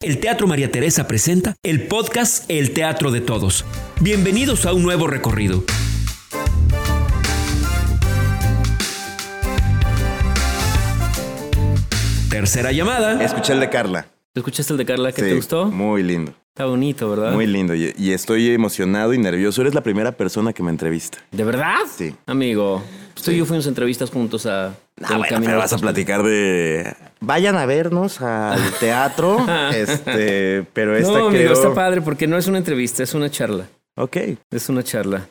El Teatro María Teresa presenta el podcast El Teatro de Todos. Bienvenidos a un nuevo recorrido. Tercera llamada. Escuché el de Carla. ¿Escuchaste el de Carla? ¿Qué Sí, te gustó? Muy lindo. Está bonito, ¿verdad? Muy lindo. Y, y estoy emocionado y nervioso. Eres la primera persona que me entrevista. ¿De verdad? Sí. Amigo, pues tú y yo fuimos a entrevistas juntos a... Ah, bueno, Camino pero de vas a platicar de. Vayan a vernos al teatro. este, pero esta No, amigo, creo. está padre porque no es una entrevista, es una charla. Ok. Es una charla.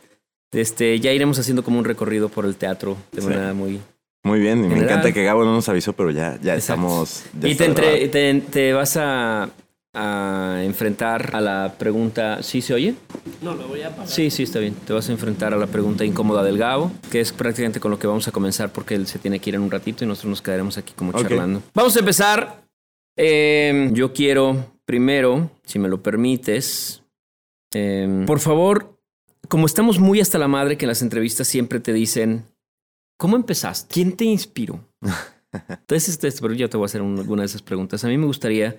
Este, ya iremos haciendo como un recorrido por el teatro de Sí. manera muy... Muy bien. Y me encanta que Gabo no nos avisó, pero ya, ya Exacto. estamos. ya y te, entre- te, te vas a, a enfrentar a la pregunta... ¿Sí se oye? No, lo voy a pasar. Sí, sí, está bien. Te vas a enfrentar a la pregunta incómoda del Gabo, que es prácticamente con lo que vamos a comenzar porque él se tiene que ir en un ratito y nosotros nos quedaremos aquí como charlando. Vamos a empezar. Eh, yo quiero primero, si me lo permites, eh, por favor, como estamos muy hasta la madre que en las entrevistas siempre te dicen, ¿cómo empezaste? ¿Quién te inspiró? Entonces, este, pero yo te voy a hacer un- alguna de esas preguntas. A mí me gustaría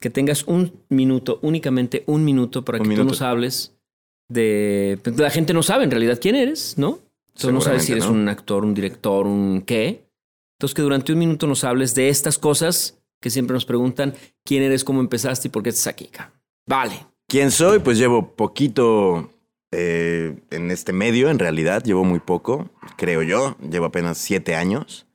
que tengas un minuto, únicamente un minuto, para Un que tú nos hables de... pues, La gente no sabe en realidad quién eres, ¿no? Tú no sabes si eres un actor, un director, un qué. Entonces, que durante un minuto nos hables de estas cosas que siempre nos preguntan quién eres, cómo empezaste y por qué estás aquí. Vale. ¿Quién soy? Pues llevo poquito eh, en este medio, en realidad. Llevo muy poco, creo yo. Llevo apenas siete años.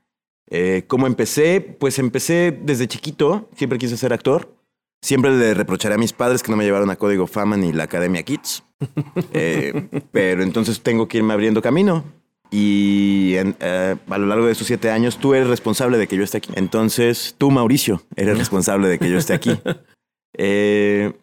Eh, ¿Cómo empecé? Pues empecé desde chiquito. Siempre quise ser actor. Siempre le reprocharé a mis padres que no me llevaron a Código Fama ni la Academia Kids. Eh, pero entonces tengo que irme abriendo camino. Y en, eh, a lo largo de esos siete años tú eres responsable de que yo esté aquí. Entonces tú, Mauricio, eres responsable de que yo esté aquí. Eh,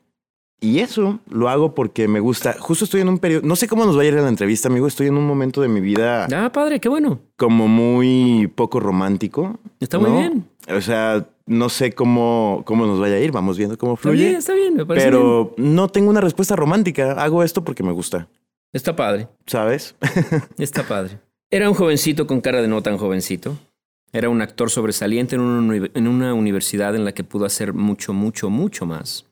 y eso lo hago porque me gusta. Justo estoy en un periodo. No sé cómo nos va a ir en la entrevista, amigo. Estoy en un momento de mi vida Ah, padre, qué bueno. como muy poco romántico. Está muy bien. O sea, no sé cómo, cómo nos vaya a ir. Vamos viendo cómo Está bien, fluye. está bien, me parece bien. Pero no tengo una respuesta romántica. Hago esto porque me gusta. Está padre. ¿Sabes? Está padre. Era un jovencito con cara de no tan jovencito. Era un actor sobresaliente en una, en una universidad en la que pudo hacer mucho, mucho, mucho más.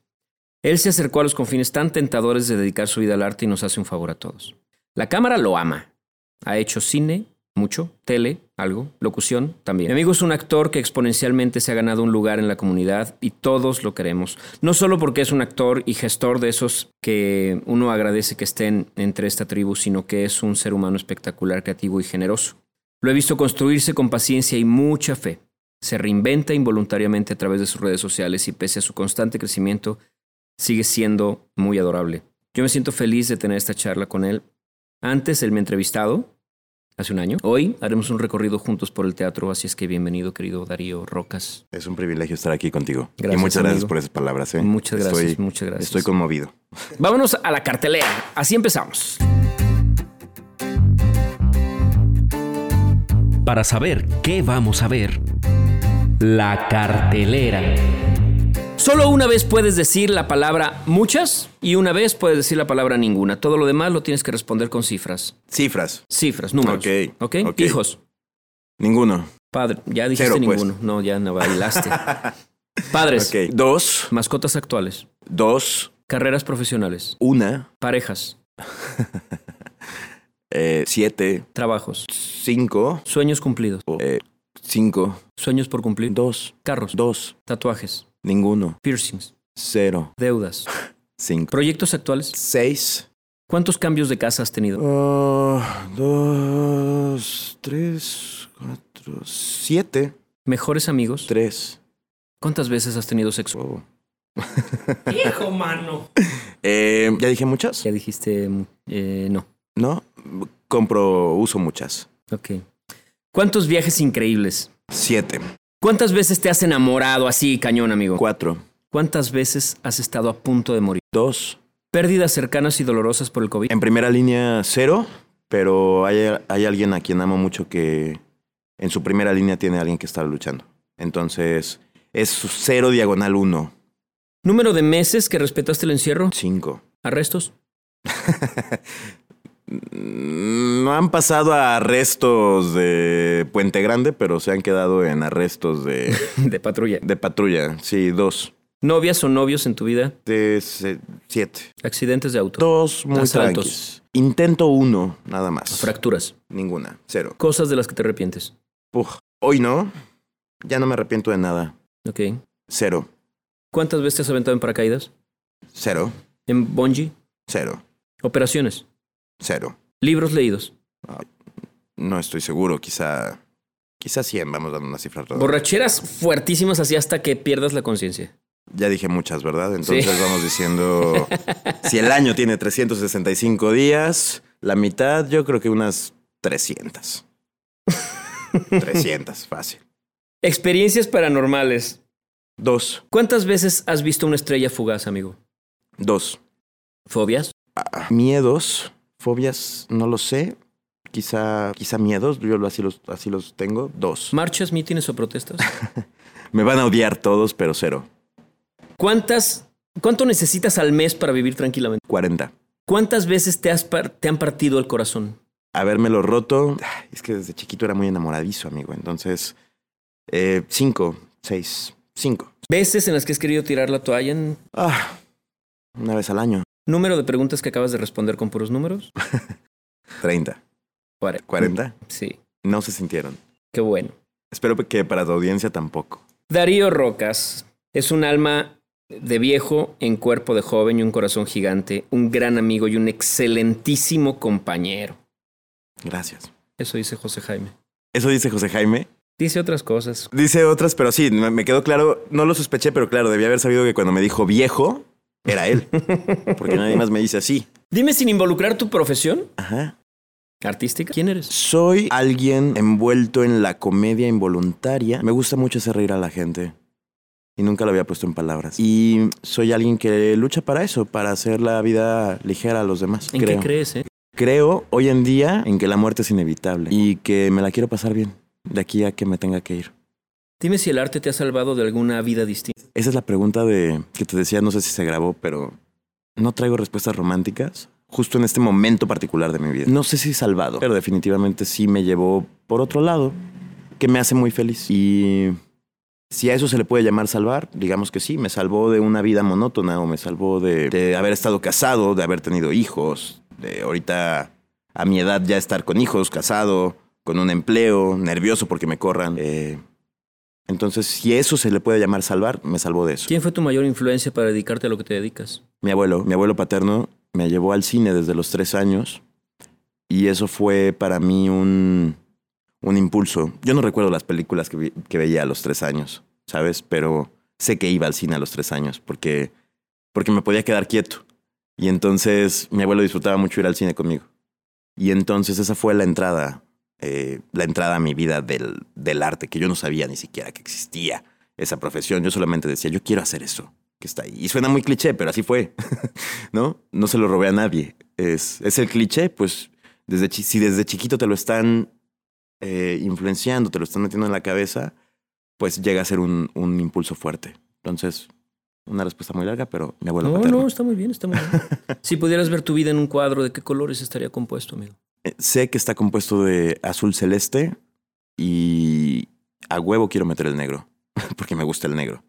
Él se acercó a los confines tan tentadores de dedicar su vida al arte y nos hace un favor a todos. La cámara lo ama. Ha hecho cine, mucho, tele, algo, locución también. Mi amigo es un actor que exponencialmente se ha ganado un lugar en la comunidad y todos lo queremos. No solo porque es un actor y gestor de esos que uno agradece que estén entre esta tribu, sino que es un ser humano espectacular, creativo y generoso. Lo he visto construirse con paciencia y mucha fe. Se reinventa involuntariamente a través de sus redes sociales y pese a su constante crecimiento, sigue siendo muy adorable. Yo me siento feliz de tener esta charla con él. Antes él me entrevistado, hace un año. Hoy haremos un recorrido juntos por el teatro, así es que bienvenido, querido Darío Rocas. Es un privilegio estar aquí contigo. Gracias, y muchas gracias por esas palabras. ¿eh? Muchas gracias, Estoy- muchas gracias. Estoy conmovido. Vámonos a la cartelera. Así empezamos. Para saber qué vamos a ver, la cartelera. Solo una vez puedes decir la palabra muchas y una vez puedes decir la palabra ninguna. Todo lo demás lo tienes que responder con cifras. Cifras. Cifras, números. Ok, ¿Ok? Hijos. Ninguno. Padre. Ya dijiste Cero, pues. ninguno. No, ya no bailaste. Padres. Ok. Dos. Mascotas actuales. Dos. Carreras profesionales. Una. Parejas. eh, siete. Trabajos. Cinco. Sueños cumplidos. eh, cinco. Sueños por cumplir. Dos. Carros. Dos. Tatuajes. Ninguno. Piercings. Cero. Deudas. Cinco. Proyectos actuales. Seis. ¿Cuántos cambios de casa has tenido? Ah, dos. Tres. Cuatro. Siete. Mejores amigos. Tres. ¿Cuántas veces has tenido sexo? Oh. Viejo mano. Eh, ¿Ya dije muchas? Ya dijiste eh, no. No. Compro, uso muchas. Ok. ¿Cuántos viajes increíbles? Siete. ¿Cuántas veces te has enamorado así, cañón, amigo? Cuatro. ¿Cuántas veces has estado a punto de morir? Dos. ¿Pérdidas cercanas y dolorosas por el COVID? En primera línea, cero, pero hay, hay alguien a quien amo mucho que en su primera línea tiene alguien que está luchando. Entonces, es su cero diagonal uno. ¿Número de meses que respetaste el encierro? Cinco. ¿Arrestos? No han pasado a arrestos de Puente Grande, pero se han quedado en arrestos de, de patrulla. de patrulla. Sí, dos. ¿Novias o novios en tu vida? De siete. Accidentes de auto. Dos muy tranquis. Intento uno, nada más. Fracturas. Ninguna. Cero. Cosas de las que te arrepientes. Uf. Hoy no. Ya no me arrepiento de nada. Ok. Cero. ¿Cuántas veces te has aventado en paracaídas? Cero. ¿En bungee? Cero. Operaciones. Cero. Libros leídos. No estoy seguro. Quizá. Quizá 100. Vamos dando una cifra. Borracheras fuertísimas así hasta que pierdas la conciencia. Ya dije muchas, ¿verdad? Entonces Sí. vamos diciendo. si el año tiene 365 días, la mitad, yo creo que unas 300. 300, fácil. Experiencias paranormales. Dos. ¿Cuántas veces has visto una estrella fugaz, amigo? Dos. ¿Fobias? Ah, Miedos, fobias, no lo sé. Quizá, quizá miedos, yo así los, así los tengo. Dos. ¿Marchas, mítines o protestas? Me van a odiar todos, pero cero. ¿Cuántas, ¿Cuánto necesitas al mes para vivir tranquilamente? 40. ¿Cuántas veces te, has te han partido el corazón? Habérmelo roto. Es que desde chiquito era muy enamoradizo, amigo. Entonces, eh, cinco, seis, cinco. ¿Veces en las que has querido tirar la toalla? en- Ah, una vez al año. ¿Número de preguntas que acabas de responder con puros números? 30. Cuare- 40. Sí, No se sintieron. qué bueno. Espero que para tu audiencia tampoco. Darío Rocas es un alma de viejo en cuerpo de joven y un corazón gigante, un gran amigo y un excelentísimo compañero. Gracias. Eso dice José Jaime. Eso dice José Jaime. Dice otras cosas. Dice otras, pero sí, me quedó claro. No lo sospeché, pero claro, debía haber sabido que cuando me dijo viejo, era él. Porque nadie más me dice así. Dime sin involucrar tu profesión Ajá. artística. ¿Quién eres? Soy alguien envuelto en la comedia involuntaria. Me gusta mucho hacer reír a la gente. Y nunca lo había puesto en palabras. Y soy alguien que lucha para eso, para hacer la vida ligera a los demás. ¿En creo. qué crees, eh? Creo hoy en día en que la muerte es inevitable y que me la quiero pasar bien de aquí a que me tenga que ir. Dime si el arte te ha salvado de alguna vida distinta. Esa es la pregunta de que te decía, no sé si se grabó, pero no traigo respuestas románticas justo en este momento particular de mi vida. No sé si salvado, pero definitivamente sí me llevó por otro lado que me hace muy feliz. Y si a eso se le puede llamar salvar, digamos que sí, me salvó de una vida monótona o me salvó de, haber estado casado, de haber tenido hijos, de ahorita a mi edad ya estar con hijos, casado, con un empleo, nervioso porque me corran. Eh, entonces, si eso se le puede llamar salvar, me salvó de eso. ¿Quién fue tu mayor influencia para dedicarte a lo que te dedicas? Mi abuelo, mi abuelo paterno, me llevó al cine desde los tres años y eso fue para mí un, un impulso. Yo no recuerdo las películas que, vi- que veía a los tres años, ¿sabes? Pero sé que iba al cine a los tres años porque, porque me podía quedar quieto. Y entonces mi abuelo disfrutaba mucho ir al cine conmigo. Y entonces esa fue la entrada, eh, la entrada a mi vida del, del arte, que yo no sabía ni siquiera que existía esa profesión. Yo solamente decía, yo quiero hacer eso que está ahí. Y suena muy cliché, pero así fue. ¿No? No se lo robé a nadie. Es, es el cliché, pues desde si desde chiquito te lo están eh, influenciando, te lo están metiendo en la cabeza, pues llega a ser un, un impulso fuerte. Entonces, una respuesta muy larga, pero mi abuelo No, paterno. no, está muy bien, está muy bien. si pudieras ver tu vida en un cuadro, ¿de qué colores estaría compuesto, amigo? Eh, Sé que está compuesto de azul celeste y a huevo quiero meter el negro, porque me gusta el negro.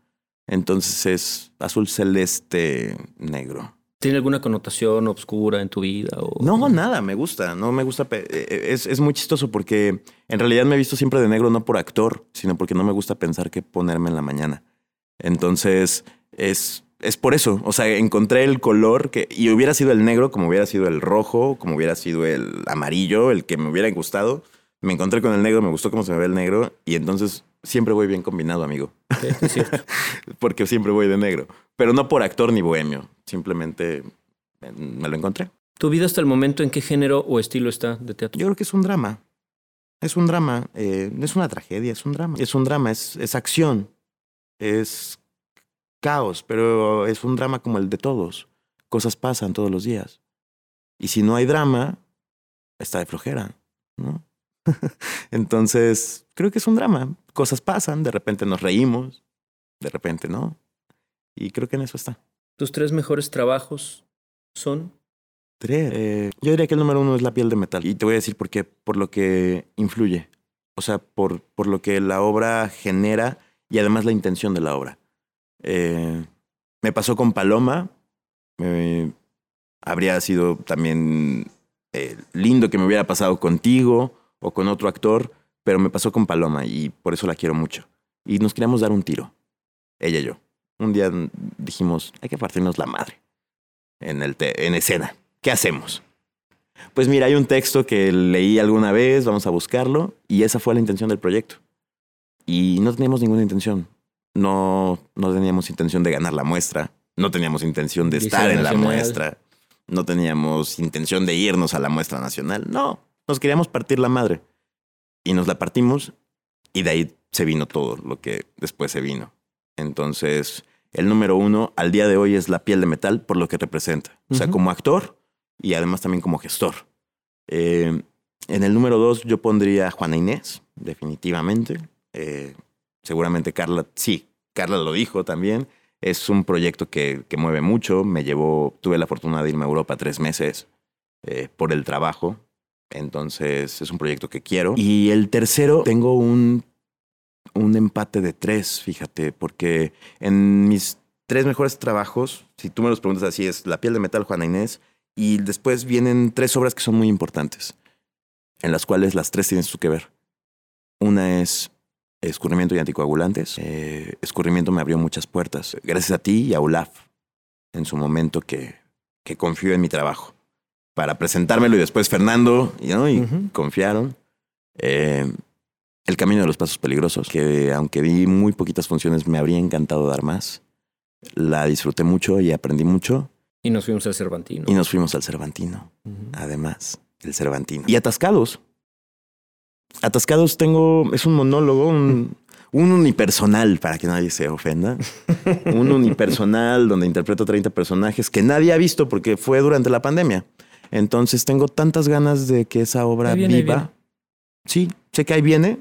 Entonces es azul celeste negro. ¿Tiene alguna connotación obscura en tu vida? O... No, nada, me gusta, no me gusta. pe- eh, Es, es muy chistoso porque en realidad me he visto siempre de negro no por actor, sino porque no me gusta pensar qué ponerme en la mañana. Entonces, es, es por eso. O sea, encontré el color que. Y hubiera sido el negro, como hubiera sido el rojo, como hubiera sido el amarillo, el que me hubiera gustado. Me encontré con el negro, me gustó cómo se me ve el negro, y entonces siempre voy bien combinado, amigo. Sí, es cierto. porque siempre voy de negro. Pero no por actor ni bohemio. Simplemente eh, me lo encontré. ¿Tu vida hasta el momento en qué género o estilo está de teatro? Yo creo que es un drama. Es un drama. eh, es una tragedia, es un drama. Es un drama, es, es acción. Es caos, pero es un drama como el de todos. Cosas pasan todos los días. Y si no hay drama, está de flojera, ¿no? Entonces, creo que es un drama. Cosas pasan, de repente nos reímos, de repente no. Y creo que en eso está. ¿Tus tres mejores trabajos son? Tres. Eh, yo diría que el número uno es la piel de metal. Y te voy a decir por qué. Por lo que influye. O sea, por, por lo que la obra genera y además la intención de la obra. Eh, me pasó con Paloma. eh, habría sido también eh, lindo que me hubiera pasado contigo o con otro actor, pero me pasó con Paloma y por eso la quiero mucho. Y nos queríamos dar un tiro, ella y yo. Un día dijimos, hay que partirnos la madre en, el en escena. ¿Qué hacemos? Pues mira, hay un texto que leí alguna vez, vamos a buscarlo, y esa fue la intención del proyecto. Y no teníamos ninguna intención. No, no teníamos intención de ganar la muestra, no teníamos intención de estar en la nacional. muestra, no teníamos intención de irnos a la muestra nacional. No, nos queríamos partir la madre. Y nos la partimos, y de ahí se vino todo lo que después se vino. Entonces, el número uno al día de hoy es la piel de metal por lo que representa. O sea, como actor y además también como gestor. Eh, en el número dos yo pondría a Juana Inés, definitivamente. Eh, seguramente Carla, sí, Carla lo dijo también. Es un proyecto que, que mueve mucho. Me llevó, tuve la fortuna de irme a Europa tres meses eh, por el trabajo. Entonces es un proyecto que quiero. Y el tercero, tengo un, un empate de tres, fíjate, porque en mis tres mejores trabajos, si tú me los preguntas así, es La piel de metal, Juana Inés, y después vienen tres obras que son muy importantes, en las cuales las tres tienen su que ver. Una es Escurrimiento y Anticoagulantes. Eh, Escurrimiento me abrió muchas puertas, gracias a ti y a Olaf, en su momento que, que confió en mi trabajo, para presentármelo y después Fernando, y, ¿no? y Ujú. confiaron. Eh, el Camino de los Pasos Peligrosos, que aunque vi muy poquitas funciones, me habría encantado dar más. La disfruté mucho y aprendí mucho. Y nos fuimos al Cervantino. Y nos fuimos al Cervantino, Ujú. además, el Cervantino. Y Atascados. Atascados tengo, es un monólogo, un, un unipersonal, para que nadie se ofenda. Un unipersonal donde interpreto 30 personajes que nadie ha visto porque fue durante la pandemia. Entonces tengo tantas ganas de que esa obra viene, viva. Sí, sé que ahí viene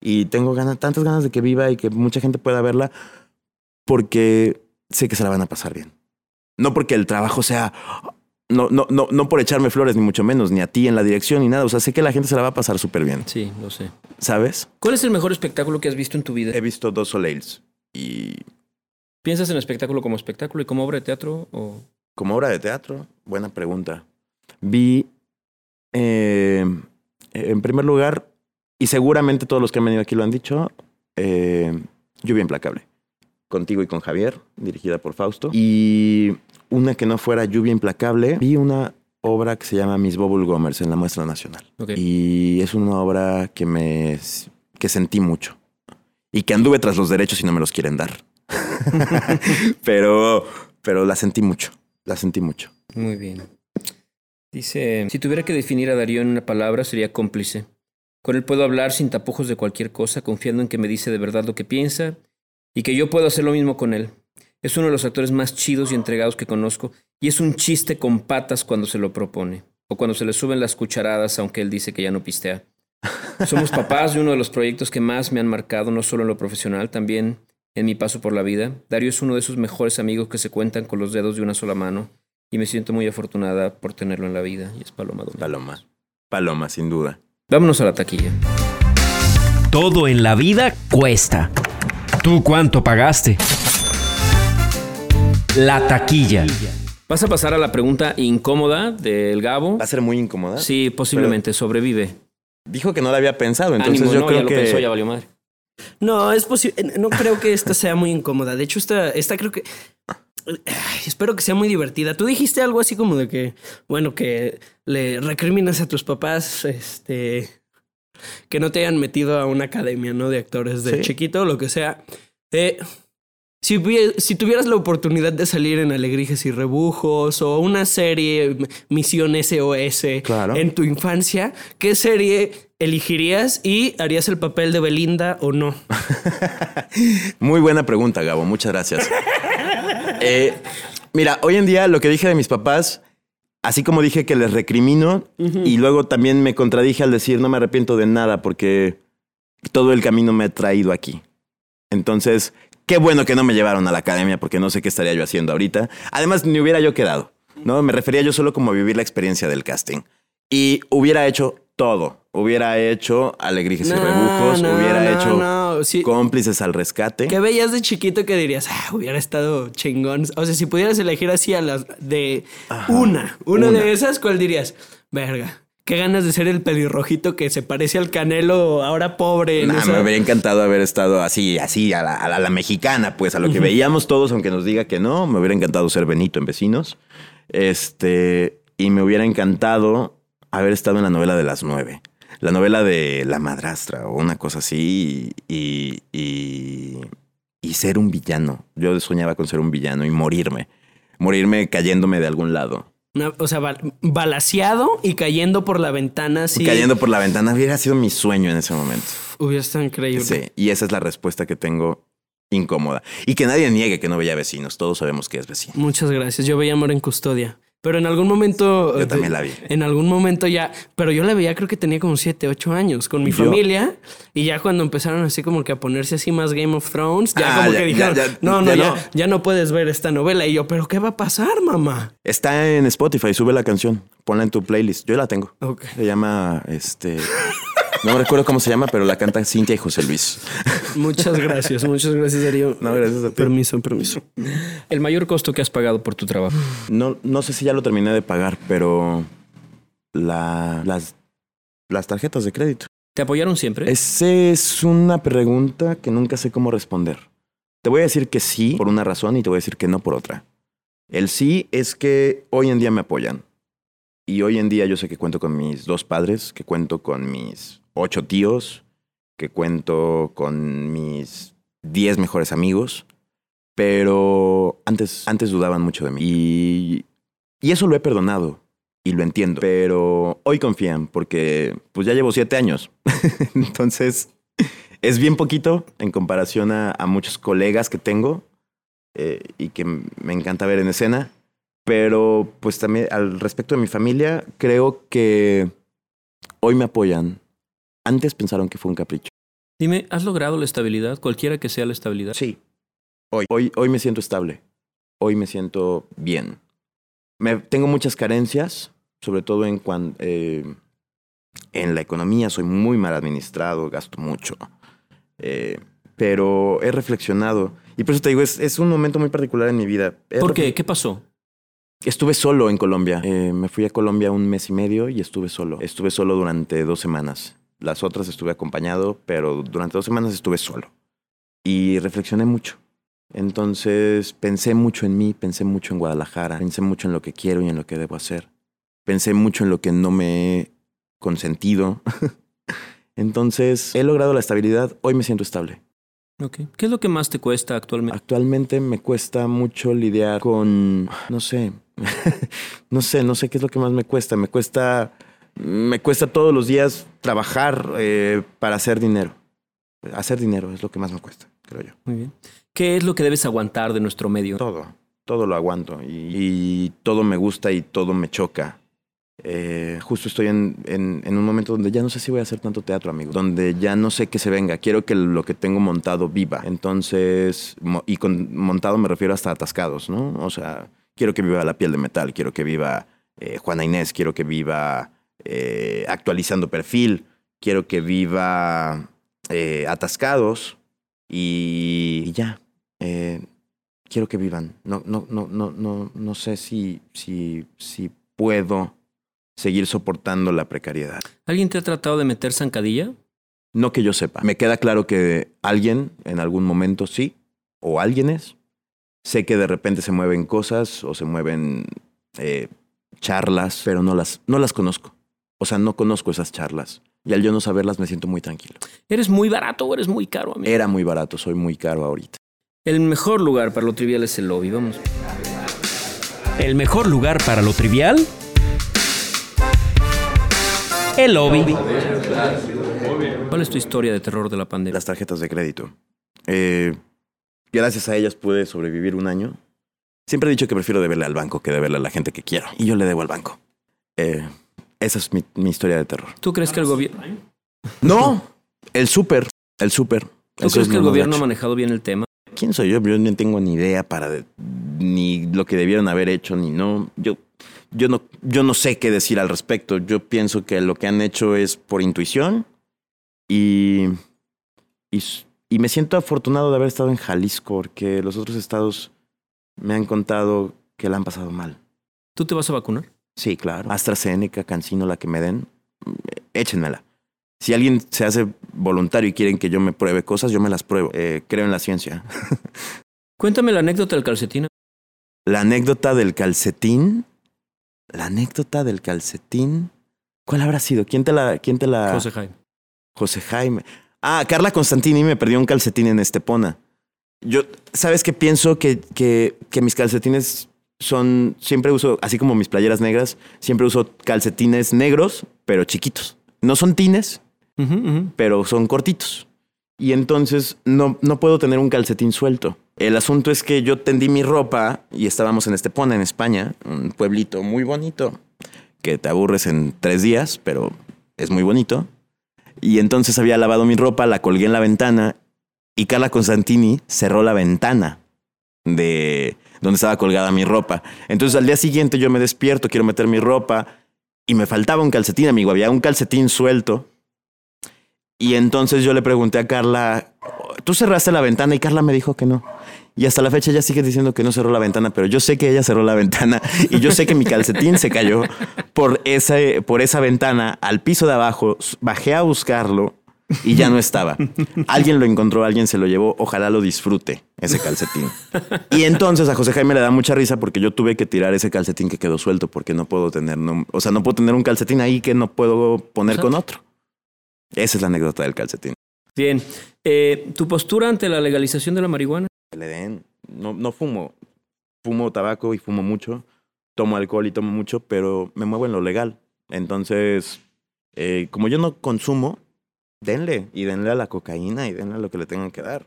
y tengo ganas, tantas ganas de que viva y que mucha gente pueda verla porque sé que se la van a pasar bien. No porque el trabajo sea no, no, no, no por echarme flores, ni mucho menos, ni a ti en la dirección, ni nada. O sea, sé que la gente se la va a pasar súper bien, Sí, lo sé. ¿sabes? ¿Cuál es el mejor espectáculo que has visto en tu vida? He visto dos Soleils y ¿Piensas en espectáculo como espectáculo y como obra de teatro? O... como obra de teatro, buena pregunta. Vi, eh, en primer lugar, y seguramente todos los que han venido aquí lo han dicho, eh, Lluvia Implacable. Contigo y con Javier, dirigida por Fausto. Y una que no fuera Lluvia Implacable, vi una obra que se llama Mis Bubble Gomers en la Muestra Nacional. Y es una obra que me que sentí mucho. Y que anduve tras los derechos y no me los quieren dar. pero, pero la sentí mucho. La sentí mucho. Muy bien. Dice, si tuviera que definir a Darío en una palabra, sería cómplice. Con él puedo hablar sin tapujos de cualquier cosa, confiando en que me dice de verdad lo que piensa y que yo puedo hacer lo mismo con él. Es uno de los actores más chidos y entregados que conozco y es un chiste con patas cuando se lo propone o cuando se le suben las cucharadas aunque él dice que ya no pistea. Somos papás de uno de los proyectos que más me han marcado, no solo en lo profesional, también en mi paso por la vida. Darío es uno de esos mejores amigos que se cuentan con los dedos de una sola mano y me siento muy afortunada por tenerlo en la vida. Y es Paloma Domínguez. Paloma. Paloma, sin duda. Vámonos a la taquilla. Todo en la vida cuesta. ¿Tú cuánto pagaste? La taquilla. ¿Vas a pasar a la pregunta incómoda del Gabo? Va a ser muy incómoda. Sí, posiblemente. Sobrevive. Dijo que no la había pensado, entonces Ánimo, yo no, creo ya que lo pensó, ya valió madre. No, es posible. No creo que esta sea muy incómoda. De hecho, esta, esta creo que. Ay, espero que sea muy divertida. Tú dijiste algo así como de que, bueno, que le recriminas a tus papás, este, que no te hayan metido a una academia, ¿no? De actores de Sí. chiquito, lo que sea. Eh, si, tuvieras la oportunidad de salir en Alegrijes y Rebujos o una serie Misión SOS Claro. en tu infancia, ¿qué serie elegirías y harías el papel de Belinda o no? Muy buena pregunta, Gabo. Muchas gracias. Eh, mira, hoy en día lo que dije de mis papás, así como dije que les recrimino, y luego también me contradije al decir no me arrepiento de nada porque todo el camino me ha traído aquí. Entonces, qué bueno que no me llevaron a la academia porque no sé qué estaría yo haciendo ahorita. Además, ni hubiera yo quedado, ¿no? Me refería yo solo como a vivir la experiencia del casting. Y hubiera hecho todo. Hubiera hecho Alegrijes y No, Rebujos, no, hubiera no, hecho sí. Cómplices al Rescate. ¿Qué veías de chiquito que dirías, ah, hubiera estado chingón? O sea, si pudieras elegir así a las de una, una, una. de esas, ¿cuál dirías? Verga, qué ganas de ser el pelirrojito que se parece al Canelo ahora pobre. Nah, esa- me hubiera encantado haber estado así, así, a la, a la- a la mexicana, pues, a lo que veíamos todos, aunque nos diga que no. Me hubiera encantado ser Benito en Vecinos. Este, y me hubiera encantado haber estado en la novela de las nueve. La novela de La Madrastra o una cosa así y, y, y ser un villano. Yo soñaba con ser un villano y morirme. Morirme cayéndome de algún lado. Una- o sea, bal- balaseado y cayendo por la ventana así. Cayendo por la ventana hubiera sido mi sueño en ese momento. Hubiera estado increíble. Sí, y esa es la respuesta que tengo incómoda. Y que nadie niegue que no veía vecinos. Todos sabemos que es vecino. Muchas gracias. Yo veía Amor en Custodia. Pero en algún momento. Yo también la vi. En algún momento ya. Pero yo la veía, creo que tenía como 7, 8 años con mi Yo- familia. Y ya cuando empezaron así como que a ponerse así más Game of Thrones, ya Ah, como ya- que dijeron: ya- ya- No, no, ya ya, no. ya no puedes ver esta novela. Y yo, ¿pero qué va a pasar, mamá? Está en Spotify, sube la canción. Ponla en tu playlist. Yo la tengo. Ok. Se llama, este... No me recuerdo cómo se llama, pero la canta Cintia y José Luis. Muchas gracias, muchas gracias, Darío. No, gracias a ti. Permiso, permiso. El mayor costo que has pagado por tu trabajo. No, no sé si ya lo terminé de pagar, pero la, las, las tarjetas de crédito. ¿Te apoyaron siempre? Esa es una pregunta que nunca sé cómo responder. Te voy a decir que sí por una razón y te voy a decir que no por otra. El sí es que hoy en día me apoyan. Y hoy en día yo sé que cuento con mis dos padres, que cuento con mis ocho tíos, que cuento con mis diez mejores amigos. Pero antes, antes dudaban mucho de mí. Y, eso lo he perdonado y lo entiendo. Pero hoy confían porque pues ya llevo siete años. Entonces es bien poquito en comparación a, a muchos colegas que tengo eh, y que me encanta ver en escena. Pero pues también al respecto de mi familia, creo que hoy me apoyan. Antes pensaron que fue un capricho. Dime, ¿has logrado la estabilidad? Cualquiera que sea la estabilidad. Sí. Hoy, hoy, hoy me siento estable. Hoy me siento bien. Me, tengo muchas carencias, sobre todo en, cuan- eh, en la economía. Soy muy mal administrado, gasto mucho. Eh, pero he reflexionado. Y por eso te digo, es, es un momento muy particular en mi vida. He ¿Por qué? ¿Qué pasó? Estuve solo en Colombia. Eh, me fui a Colombia un mes y medio y estuve solo. Estuve solo durante dos semanas. Las otras estuve acompañado, pero durante dos semanas estuve solo. Y reflexioné mucho. Entonces pensé mucho en mí, pensé mucho en Guadalajara, pensé mucho en lo que quiero y en lo que debo hacer. Pensé mucho en lo que no me he consentido. Entonces he logrado la estabilidad. Hoy me siento estable. Ok. ¿Qué es lo que más te cuesta actualmente? Actualmente me cuesta mucho lidiar con, no sé, no sé, no sé qué es lo que más me cuesta. Me cuesta, me cuesta todos los días trabajar eh, para hacer dinero. Hacer dinero es lo que más me cuesta, creo yo. Muy bien. ¿Qué es lo que debes aguantar de nuestro medio? Todo, todo lo aguanto y, y todo me gusta y todo me choca. Eh, justo estoy en, en, en un momento donde ya no sé si voy a hacer tanto teatro, amigo. Donde ya no sé qué se venga. Quiero que lo que tengo montado viva. Entonces, y con montado me refiero hasta atascados, ¿no? O sea, quiero que viva la piel de metal, quiero que viva eh, Juana Inés, quiero que viva eh, actualizando perfil, quiero que viva eh, atascados y, y ya. Eh, quiero que vivan. No, no, no, no, no, no sé si, si, si puedo seguir soportando la precariedad. ¿Alguien te ha tratado de meter zancadilla? No que yo sepa. Me queda claro que alguien en algún momento sí, o alguienes. Sé que de repente se mueven cosas o se mueven eh, charlas, pero no las, no las conozco. O sea, no conozco esas charlas. Y al yo no saberlas me siento muy tranquilo. ¿Eres muy barato o eres muy caro, amigo? Era muy barato, soy muy caro ahorita. El mejor lugar para lo trivial es el lobby. Vamos. El mejor lugar para lo trivial. El lobby. ¿Cuál es tu historia de terror de la pandemia? Las tarjetas de crédito. Eh, gracias a ellas pude sobrevivir un año. Siempre he dicho que prefiero deberle al banco que deberle a la gente que quiero. Y yo le debo al banco. Eh, esa es mi, mi historia de terror. ¿Tú crees que el gobierno... No, el súper. El súper. ¿Tú Eso crees es que el gobierno ha manejado bien el tema? ¿Quién soy yo? Yo no tengo ni idea para de- ni lo que debieron haber hecho ni no. Yo yo no, yo no sé qué decir al respecto. Yo pienso que lo que han hecho es por intuición y, y, y me siento afortunado de haber estado en Jalisco porque los otros estados me han contado que la han pasado mal. ¿Tú te vas a vacunar? Sí, claro. AstraZeneca, Cancino, la que me den, échenmela. Si alguien se hace voluntario y quieren que yo me pruebe cosas, yo me las pruebo. Eh, creo en la ciencia. Cuéntame la anécdota del calcetín. La anécdota del calcetín. La anécdota del calcetín. ¿Cuál habrá sido? ¿Quién te la, quién te la? José Jaime. José Jaime. Ah, Carla Constantini me perdió un calcetín en Estepona. Yo, ¿sabes qué pienso? Que, que, que mis calcetines son. Siempre uso, así como mis playeras negras, siempre uso calcetines negros, pero chiquitos. No son tines, pero son cortitos. Y entonces no, no puedo tener un calcetín suelto. El asunto es que yo tendí mi ropa y estábamos en Estepona, en España, un pueblito muy bonito, que te aburres en tres días, pero es muy bonito. Y entonces había lavado mi ropa, la colgué en la ventana y Carla Constantini cerró la ventana de donde estaba colgada mi ropa. Entonces al día siguiente yo me despierto, quiero meter mi ropa y me faltaba un calcetín, amigo. Había un calcetín suelto. Y entonces yo le pregunté a Carla, ¿tú cerraste la ventana? Y Carla me dijo que no. Y hasta la fecha ella sigue diciendo que no cerró la ventana, pero yo sé que ella cerró la ventana y yo sé que mi calcetín se cayó por, ese, por esa ventana al piso de abajo. Bajé a buscarlo y ya no estaba. Alguien lo encontró, alguien se lo llevó. Ojalá lo disfrute ese calcetín. Y entonces a José Jaime le da mucha risa porque yo tuve que tirar ese calcetín que quedó suelto porque no puedo tener, no- o sea, no puedo tener un calcetín ahí que no puedo poner con otro. Esa es la anécdota del calcetín. Bien. Eh, ¿Tu postura ante la legalización de la marihuana? Le den. No, no fumo. Fumo tabaco y fumo mucho. Tomo alcohol y tomo mucho, pero me muevo en lo legal. Entonces, eh, como yo no consumo, denle. Y denle a la cocaína y denle a lo que le tengan que dar.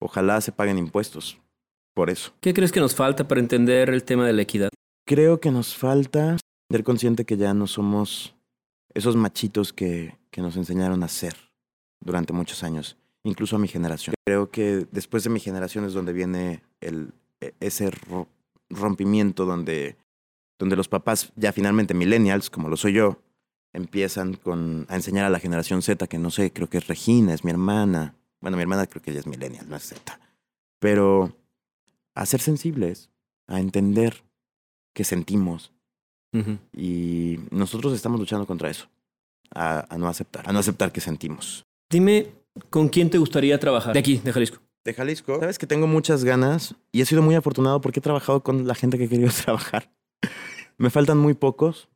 Ojalá se paguen impuestos. Por eso. ¿Qué crees que nos falta para entender el tema de la equidad? Creo que nos falta ser consciente que ya no somos esos machitos que, que nos enseñaron a ser durante muchos años, incluso a mi generación. Creo que después de mi generación es donde viene el, e- ese ro- rompimiento donde, donde los papás, ya finalmente millennials, como lo soy yo, empiezan con, a enseñar a la generación Z, que no sé, creo que es Regina, es mi hermana. Bueno, mi hermana creo que ella es millennial, no es Z. Pero a ser sensibles, a entender que sentimos. Ujú. Y nosotros estamos luchando contra eso, a, a no aceptar, a no aceptar que sentimos. Dime, ¿con quién te gustaría trabajar? De aquí, de Jalisco. De Jalisco, sabes que tengo muchas ganas y he sido muy afortunado porque he trabajado con la gente que he querido trabajar. Me faltan muy pocos,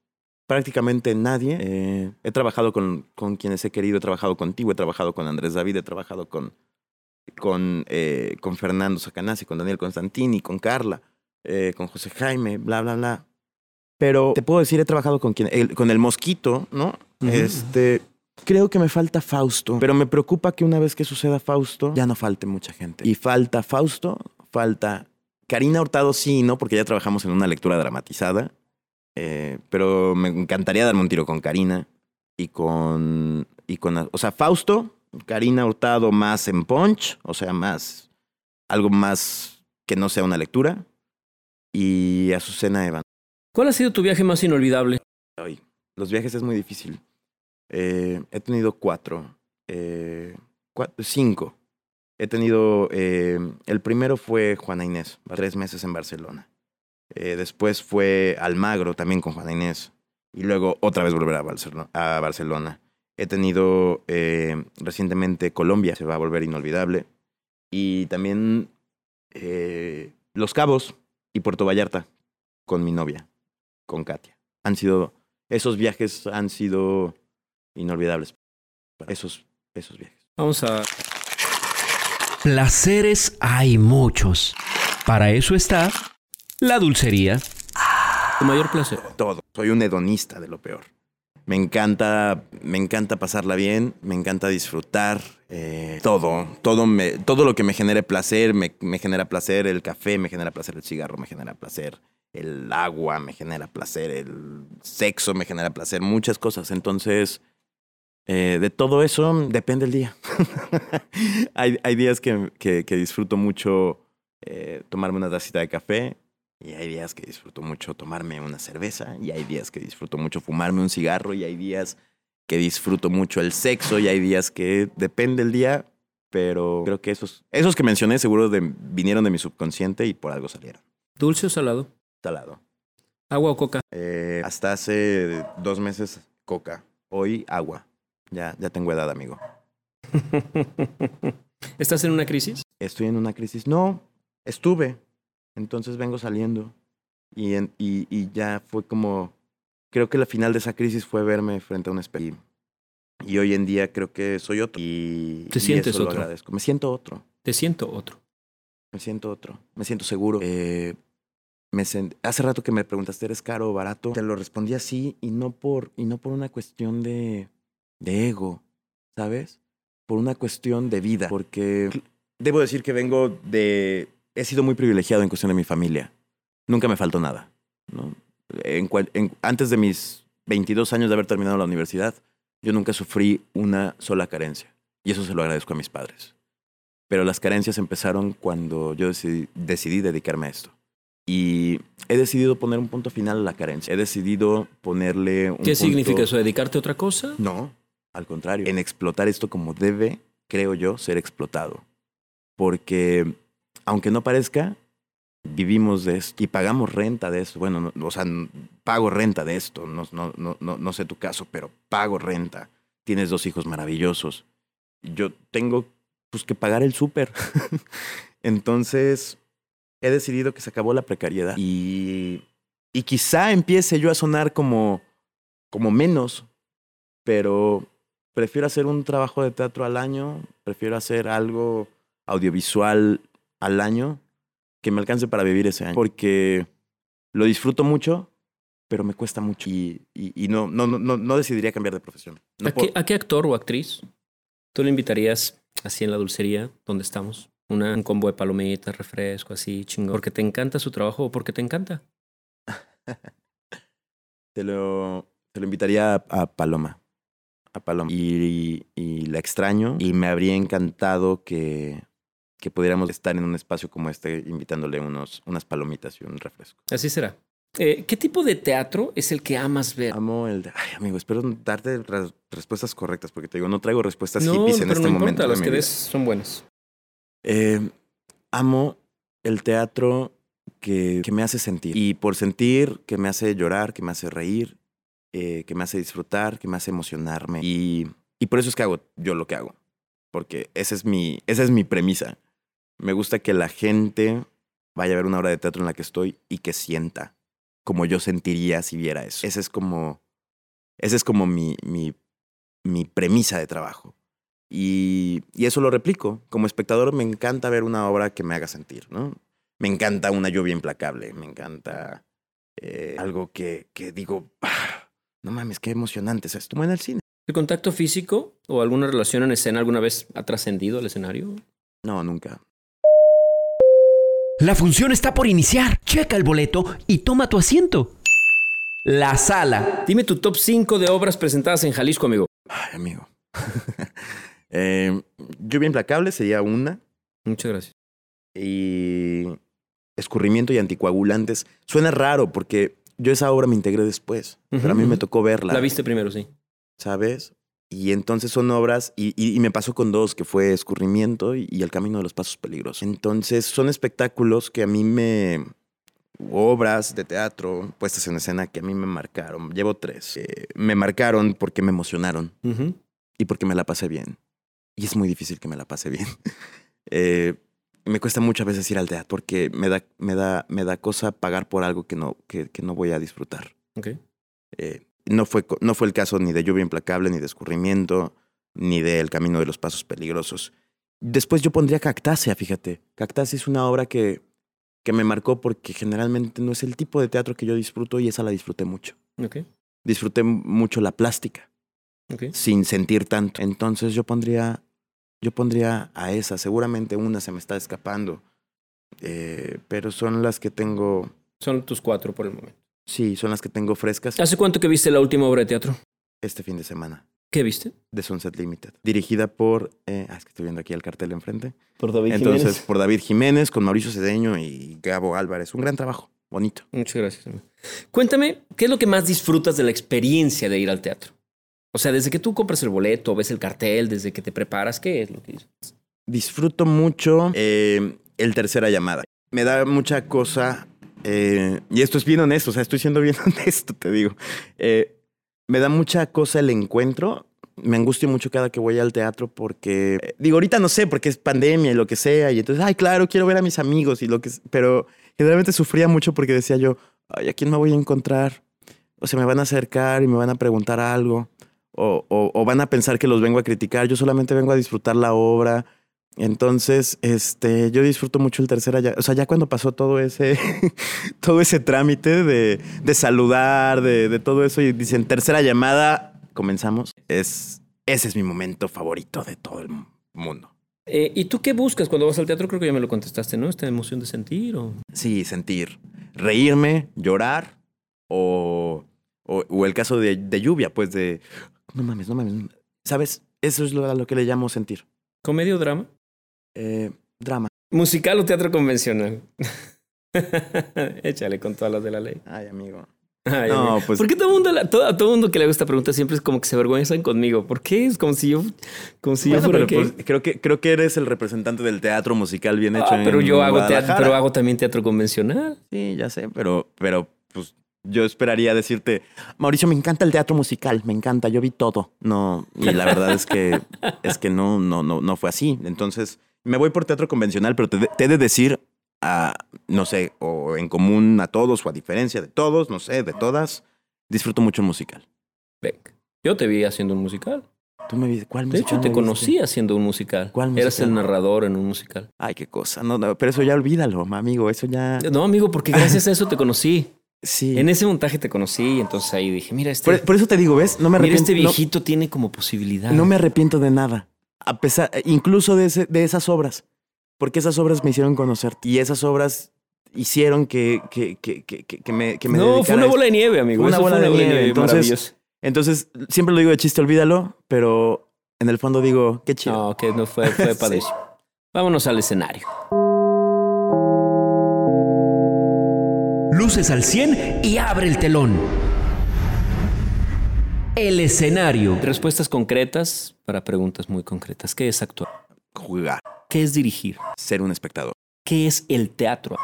prácticamente nadie. Eh, he trabajado con, con quienes he querido, he trabajado contigo, he trabajado con Andrés David, he trabajado con, con, eh, con Fernando Sacanasi, con Daniel Constantini, con Carla, eh, con José Jaime, bla, bla, bla. Pero te puedo decir, he trabajado con, quien, el, con el Mosquito, ¿no? Este, creo que me falta Fausto, pero me preocupa que una vez que suceda Fausto, ya no falte mucha gente. Y falta Fausto, falta Karina Hurtado, sí, ¿no? Porque ya trabajamos en una lectura dramatizada. Eh, pero me encantaría darme un tiro con Karina y con, y con. O sea, Fausto, Karina Hurtado más en Punch, o sea, más. Algo más que no sea una lectura. Y Azucena Evan. ¿Cuál ha sido tu viaje más inolvidable? Ay, los viajes es muy difícil. Eh, he tenido cuatro, eh, cua- cinco. He tenido, eh, el primero fue Juana Inés, tres meses en Barcelona. Eh, después fue Almagro, también con Juana Inés. Y luego otra vez volver a, Barcelona. a Barcelona. He tenido eh, recientemente Colombia, se va a volver inolvidable. Y también eh, Los Cabos y Puerto Vallarta con mi novia, con Katia. Han sido, esos viajes han sido inolvidables. Esos, esos viajes. Vamos a... Placeres hay muchos. Para eso está la dulcería. Tu mayor placer. todo. Soy un hedonista de lo peor. Me encanta, me encanta pasarla bien, me encanta disfrutar. eh, todo, todo, me, todo lo que me genere placer, me, me genera placer. El café me genera placer, el cigarro me genera placer, el agua me genera placer, el sexo me genera placer, muchas cosas. Entonces, eh, de todo eso depende el día. hay, hay días que, que, que disfruto mucho eh, tomarme una tacita de café Y hay días que disfruto mucho tomarme una cerveza, y hay días que disfruto mucho fumarme un cigarro, y hay días que disfruto mucho el sexo, y hay días que depende el día, pero creo que esos, esos que mencioné seguro de- vinieron de mi subconsciente y por algo salieron. ¿Dulce o salado? Talado. ¿Agua o coca? Eh, hasta hace dos meses coca, hoy agua. Ya, ya tengo edad, amigo. ¿Estás en una crisis? Estoy en una crisis. No, estuve. Entonces vengo saliendo. Y, en- y, y ya fue como. Creo que la final de esa crisis fue verme frente a un espejo. Y, y hoy en día creo que soy otro. Y, Te sientes eso lo otro. agradezco. Me siento otro. Te siento otro. Me siento otro. Me siento seguro. Eh, me sen- Hace rato que me preguntaste, ¿eres caro o barato? Te lo respondí así y no por, y no por una cuestión de, de ego, ¿sabes? Por una cuestión de vida. Porque debo decir que vengo de... He sido muy privilegiado en cuestión de mi familia. Nunca me faltó nada. ¿no? En en- antes de mis 22 años de haber terminado la universidad, yo nunca sufrí una sola carencia. Y eso se lo agradezco a mis padres. Pero las carencias empezaron cuando yo decidí, decidí dedicarme a esto. Y he decidido poner un punto final a la carencia. He decidido ponerle un ¿Qué punto- significa eso? ¿Dedicarte a otra cosa? No, al contrario. En explotar esto como debe, creo yo, ser explotado. Porque, aunque no parezca, vivimos de esto y pagamos renta de esto. Bueno, no- o sea, pago renta de esto. No, no, no, no sé tu caso, pero pago renta. Tienes dos hijos maravillosos. Yo tengo pues que pagar el súper. Entonces, he decidido que se acabó la precariedad. Y, y quizá empiece yo a sonar como, como menos, pero prefiero hacer un trabajo de teatro al año, prefiero hacer algo audiovisual al año que me alcance para vivir ese año. Porque lo disfruto mucho, pero me cuesta mucho. Y, y, y no, no, no, no, decidiría cambiar de profesión. No ¿A, qué, a qué actor o actriz tú le invitarías así en la dulcería donde estamos? Una, un combo de palomitas, refresco, así chingón. ¿Porque te encanta su trabajo o porque te encanta? Te lo, te lo invitaría a, a Paloma. A Paloma. Y, y la extraño. Y me habría encantado que, que pudiéramos estar en un espacio como este invitándole unos, unas palomitas y un refresco. Así será. Eh, ¿Qué tipo de teatro es el que amas ver? Amo el... de- Ay, amigo, espero darte re- respuestas correctas porque te digo, no traigo respuestas no, hippies en pero este no momento importa, las que des son buenas. Eh, amo el teatro que, que me hace sentir. Y por sentir, que me hace llorar, que me hace reír, eh, que me hace disfrutar, que me hace emocionarme. Y, y por eso es que hago yo lo que hago. Porque esa es, mi, esa es mi premisa. Me gusta que la gente vaya a ver una obra de teatro en la que estoy y que sienta como yo sentiría si viera eso. Ese es como, esa es como mi, mi, mi premisa de trabajo. Y, y eso lo replico. Como espectador me encanta ver una obra que me haga sentir, ¿no? Me encanta una lluvia implacable, me encanta eh, algo que, que digo, "Ah, no mames, qué emocionante es esto. en el cine. ¿El contacto físico o alguna relación en escena alguna vez ha trascendido al escenario? No, nunca. La función está por iniciar. Checa el boleto y toma tu asiento. La sala. Dime tu top 5 de obras presentadas en Jalisco, amigo. Ay, amigo. eh, lluvia implacable sería una. Muchas gracias. Y escurrimiento y anticoagulantes. Suena raro porque yo esa obra me integré después. pero a mí me tocó verla. La viste primero, sí. ¿sabes? Y entonces son obras, y, y- y me pasó con dos, que fue Escurrimiento y, y El Camino de los Pasos Peligrosos. Entonces son espectáculos que a mí me... obras de teatro puestas en escena que a mí me marcaron. Llevo tres. Eh, me marcaron porque me emocionaron y porque me la pasé bien. Y es muy difícil que me la pase bien. Eh, me cuesta muchas veces ir al teatro porque me da, me da, me da cosa pagar por algo que no, que, que no voy a disfrutar. Ok. Eh, no, fue, no fue el caso ni de Lluvia Implacable, ni de Escurrimiento, ni de El Camino de los Pasos Peligrosos. Después yo pondría Cactácea, fíjate. Cactácea es una obra que, que me marcó porque generalmente no es el tipo de teatro que yo disfruto y esa la disfruté mucho. Disfruté mucho la plástica, Ok. sin sentir tanto. Entonces yo pondría, yo pondría a esa. Seguramente una se me está escapando, eh, pero son las que tengo, Son tus cuatro por el momento. Sí, son las que tengo frescas ¿Hace cuánto que viste la última obra de teatro? este fin de semana. ¿Qué viste? de Sunset Limited, dirigida por, eh, ah, es que estoy viendo aquí el cartel enfrente, Por David entonces por David Jiménez, con Mauricio Cedeño y Gabo Álvarez, un gran trabajo. bonito. Muchas gracias. amigo. Cuéntame, ¿qué es lo que más disfrutas de la experiencia de ir al teatro? O sea, desde que tú compras el boleto, ves el cartel, desde que te preparas, ¿qué es lo que dices? Disfruto mucho eh, el tercera llamada. Me da mucha cosa, eh, y esto es bien honesto, o sea, estoy siendo bien honesto, te digo. Eh, me da mucha cosa el encuentro. Me angustio mucho cada que voy al teatro porque, eh, digo, ahorita no sé, porque es pandemia y lo que sea, y entonces, ay, claro, quiero ver a mis amigos y lo que, pero generalmente sufría mucho porque decía yo, ay, ¿a quién me voy a encontrar? O sea, me van a acercar y me van a preguntar algo, o, van a pensar que los vengo a criticar, yo solamente vengo a disfrutar la obra. Entonces, este, yo disfruto mucho el tercera, ya, o sea, ya cuando pasó todo ese, todo ese trámite de, de saludar, de, de todo eso, y dicen tercera llamada, comenzamos. Es, ese es mi momento favorito de todo el mundo. Eh, ¿Y tú qué buscas cuando vas al teatro? Creo que ya me lo contestaste, ¿no? Esta emoción de sentir o... Sí, sentir, reírme, llorar, o, o, o el caso de, de lluvia, pues de, no mames, no mames, ¿sabes? Eso es lo, a lo que le llamo sentir. ¿Comedia o drama? Eh, drama. ¿Musical o teatro convencional? Échale con todas las de la ley. Ay, amigo. Ay, No, amigo. pues- ¿Por qué todo mundo, la- todo, a todo mundo que le hago esta pregunta siempre es como que se avergüenzan conmigo? ¿Por qué? Es como si yo, como si yo Bueno, fuera pero que... pues, creo que creo que eres el representante del teatro musical bien hecho. Ah, pero en yo hago teatro, pero hago también teatro convencional. Sí, ya sé, pero, pero pues yo esperaría decirte, Mauricio, me encanta el teatro musical, me encanta, yo vi todo. No, y la verdad es que es que no, no, no, no fue así. Entonces, me voy por teatro convencional, pero te, de- te he de decir a, no sé, o en común a todos, o a diferencia de todos, no sé, de todas, disfruto mucho el musical. Venga. Yo te vi haciendo un musical. Tú me viste, ¿cuál De musical hecho, te conocí haciendo un musical. ¿Cuál Eras musical? el narrador en un musical. Ay, qué cosa. No, no, pero eso ya olvídalo, amigo. Eso ya. No, amigo, porque gracias a eso te conocí. Sí. En ese montaje te conocí y entonces ahí dije, mira, este, Por, por eso te digo, ¿ves? No me mira, arrepiento. este no- viejito tiene como posibilidad. No me arrepiento de nada. A pesar, incluso de, ese- de esas obras. Porque esas obras me hicieron conocer. Y esas obras hicieron que, que, que, que, que- me, que me no, fue una bola de nieve, amigo. Fue una bola fue de una bola de nieve, nieve. entonces-. Entonces, siempre lo digo de chiste, olvídalo. Pero en el fondo digo, qué chido. No, que no fue, fue Sí. Vámonos al escenario. Luces al 100 y abre el telón. El escenario. Respuestas concretas para preguntas muy concretas. ¿Qué es actuar? Jugar. ¿Qué es dirigir? Ser un espectador. ¿Qué es el teatro?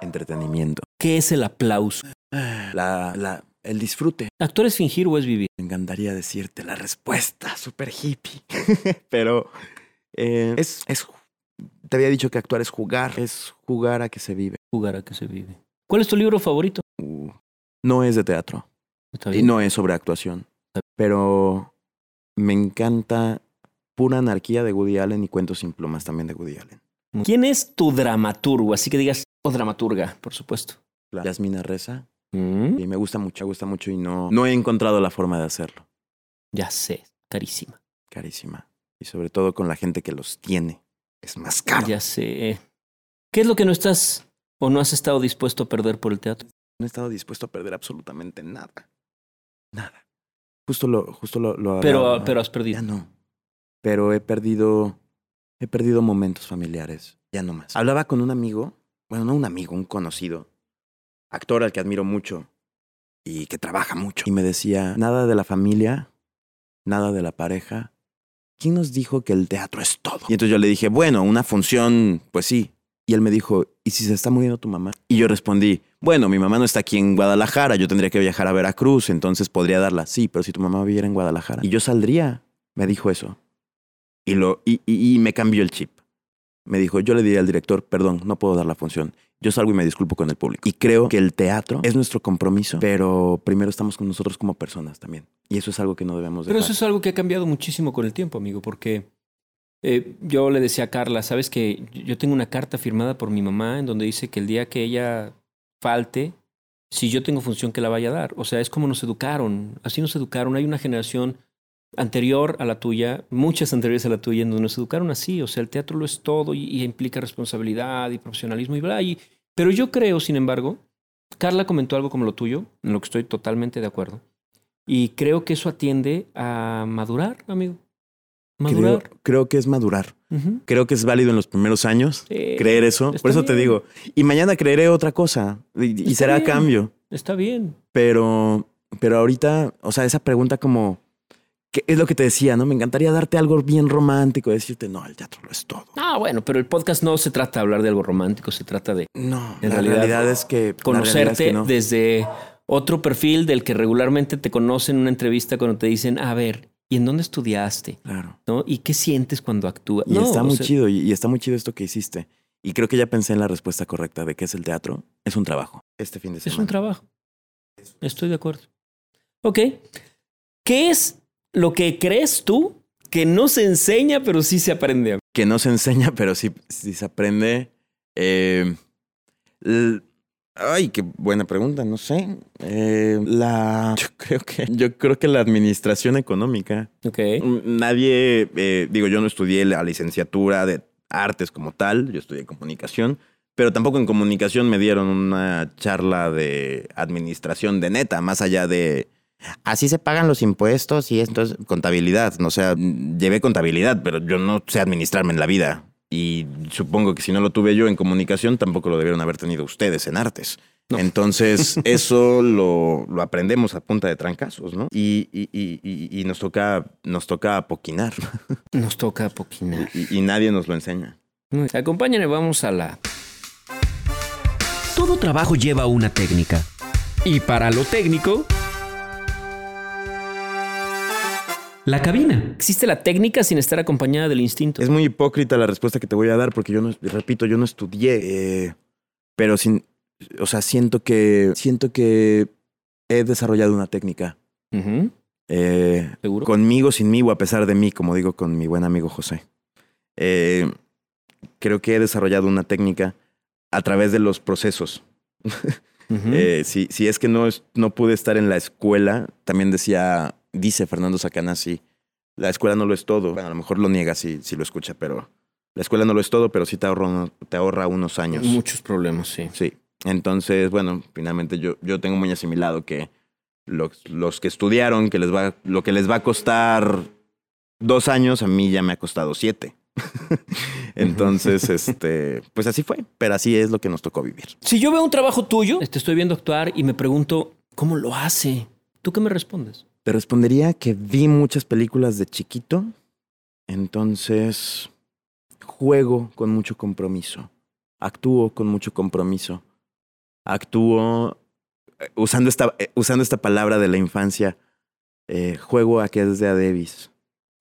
Entretenimiento. ¿Qué es el aplauso? La, la, el disfrute. ¿Actuar es fingir o es vivir? Me encantaría decirte la respuesta, super hippie. Pero eh, es, es. Te había dicho que actuar es jugar. Es jugar a que se vive. Jugar a que se vive. ¿Cuál es tu libro favorito? Uh, no es de teatro. Está Y no es sobre actuación. Pero me encanta Pura Anarquía de Woody Allen y Cuentos sin plumas también de Woody Allen. ¿Quién es tu dramaturgo? Así que digas, o dramaturga, por supuesto. La Yasmina Reza. Mm, Y me gusta mucho, me gusta mucho y no, no he encontrado la forma de hacerlo. Ya sé, carísima. Carísima. Y sobre todo con la gente que los tiene. Es más caro. Ya sé. ¿Qué es lo que no estás o no has estado dispuesto a perder por el teatro? No he estado dispuesto a perder absolutamente nada. Nada. Justo lo, justo lo, lo Pero, pero has Ya perdido. no. Pero he perdido. He perdido momentos familiares. Ya no más. Hablaba con un amigo. Bueno, no un amigo, un conocido. Actor al que admiro mucho. Y que trabaja mucho. Y me decía: nada de la familia. Nada de la pareja. ¿Quién nos dijo que el teatro es todo? Y entonces yo le dije: bueno, una función, pues sí. Y él me dijo: ¿y si se está muriendo tu mamá? Y yo respondí: bueno, mi mamá no está aquí en Guadalajara. Yo tendría que viajar a Veracruz. Entonces podría darla. Sí, pero si tu mamá viviera en Guadalajara. Y yo saldría. Me dijo eso. Y, lo, y, y- y me cambió el chip. Me dijo, yo le diría al director, perdón, no puedo dar la función. Yo salgo y me disculpo con el público. Y creo que el teatro es nuestro compromiso, pero primero estamos con nosotros como personas también. Y eso es algo que no debemos Pero dejar. eso es algo que ha cambiado muchísimo con el tiempo, amigo, porque eh, yo le decía a Carla, sabes que yo tengo una carta firmada por mi mamá en donde dice que el día que ella falte, si yo tengo función que la vaya a dar. O sea, es como nos educaron, así nos educaron. Hay una generación anterior a la tuya, muchas anteriores a la tuya, en donde nos educaron así. O sea, el teatro lo es todo y, implica responsabilidad y profesionalismo y bla. Y, pero yo creo, sin embargo, Carla comentó algo como lo tuyo, en lo que estoy totalmente de acuerdo. Y creo que eso atiende a madurar, amigo. Madurar. Creo, creo que es madurar. Creo que es válido en los primeros años Sí, creer eso. Por eso te digo. Y mañana creeré otra cosa. Y, será bien. cambio. Está bien. Pero, pero ahorita, o sea, esa pregunta como, ¿qué es lo que te decía, no? Me encantaría darte algo bien romántico, decirte, no, el teatro lo es todo. Ah, bueno, pero el podcast no se trata de hablar de algo romántico, se trata de No, En la realidad, realidad, es que... es conocerte que no. desde otro perfil del que regularmente te conocen en una entrevista cuando te dicen, a ver, ¿y en dónde estudiaste? Claro. ¿No? ¿Y qué sientes cuando actúas? Y No, está muy sea, chido, y, y está muy chido esto que hiciste. Y creo que ya pensé en la respuesta correcta de qué es el teatro. Es un trabajo. Este fin de Es semana. un trabajo. Estoy de acuerdo. Ok. ¿Qué es lo que crees tú que no se enseña, pero sí se aprende? que no se enseña, pero sí, sí se aprende. Eh, ay, qué buena pregunta, no sé. Eh, la, yo creo que, yo creo que la administración económica. Ok. Mm, Nadie, eh, digo, yo no estudié la licenciatura de artes como tal, yo estudié comunicación, pero tampoco en comunicación me dieron una charla de administración de neta, más allá de así se pagan los impuestos y esto es contabilidad. No, o sea, mm, llevé contabilidad, pero yo no sé administrarme en la vida. Y supongo que si no lo tuve yo en comunicación, tampoco lo debieron haber tenido ustedes en artes. No. Entonces, eso lo, lo aprendemos a punta de trancazos, ¿no? Y, y, y, y- y nos toca, nos toca apoquinar. Nos toca poquinar. Y, y nadie nos lo enseña. Acompáñame, vamos a la... Todo trabajo lleva una técnica. Y para lo técnico... La cabina. Existe la técnica sin estar acompañada del instinto. Es muy hipócrita la respuesta que te voy a dar porque yo no, repito, yo no estudié, eh, pero sin, o sea, siento que, siento que he desarrollado una técnica. Eh, ¿Seguro? conmigo, sin mí o a pesar de mí, como digo con mi buen amigo José. Eh, creo que he desarrollado una técnica a través de los procesos. Eh, si, si es que no, es- no pude estar en la escuela, también decía, dice Fernando Sacanasi, la escuela no lo es todo. Bueno, a lo mejor lo niega si, si lo escucha, pero la escuela no lo es todo, pero sí te ahorra, te ahorra unos años. Muchos problemas, sí. Sí. Entonces, bueno, finalmente yo, yo tengo muy asimilado que los, los que estudiaron, que les va, lo que les va a costar dos años, a mí ya me ha costado siete. Entonces, este, pues así fue, pero así es lo que nos tocó vivir. Si yo veo un trabajo tuyo, te estoy viendo actuar y me pregunto, ¿cómo lo hace? ¿Tú qué me respondes? Te respondería que vi muchas películas de chiquito, entonces juego con mucho compromiso, actúo con mucho compromiso, actúo eh, usando esta, eh, usando esta palabra de la infancia, eh, juego a que es de Davis,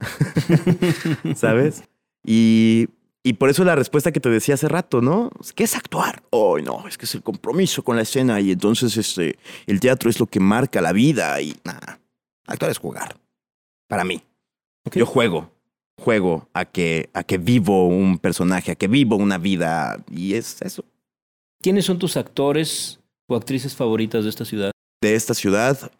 ¿sabes? Y, y por eso la respuesta que te decía hace rato, ¿no? ¿Qué es actuar? Oh, no, es que es el compromiso con la escena y entonces este, el teatro es lo que marca la vida y nada. Actuar es jugar. Para mí. Yo juego. Juego a que, a que vivo un personaje, a que vivo una vida. Y es eso. ¿Quiénes son tus actores o actrices favoritas de esta ciudad? De esta ciudad.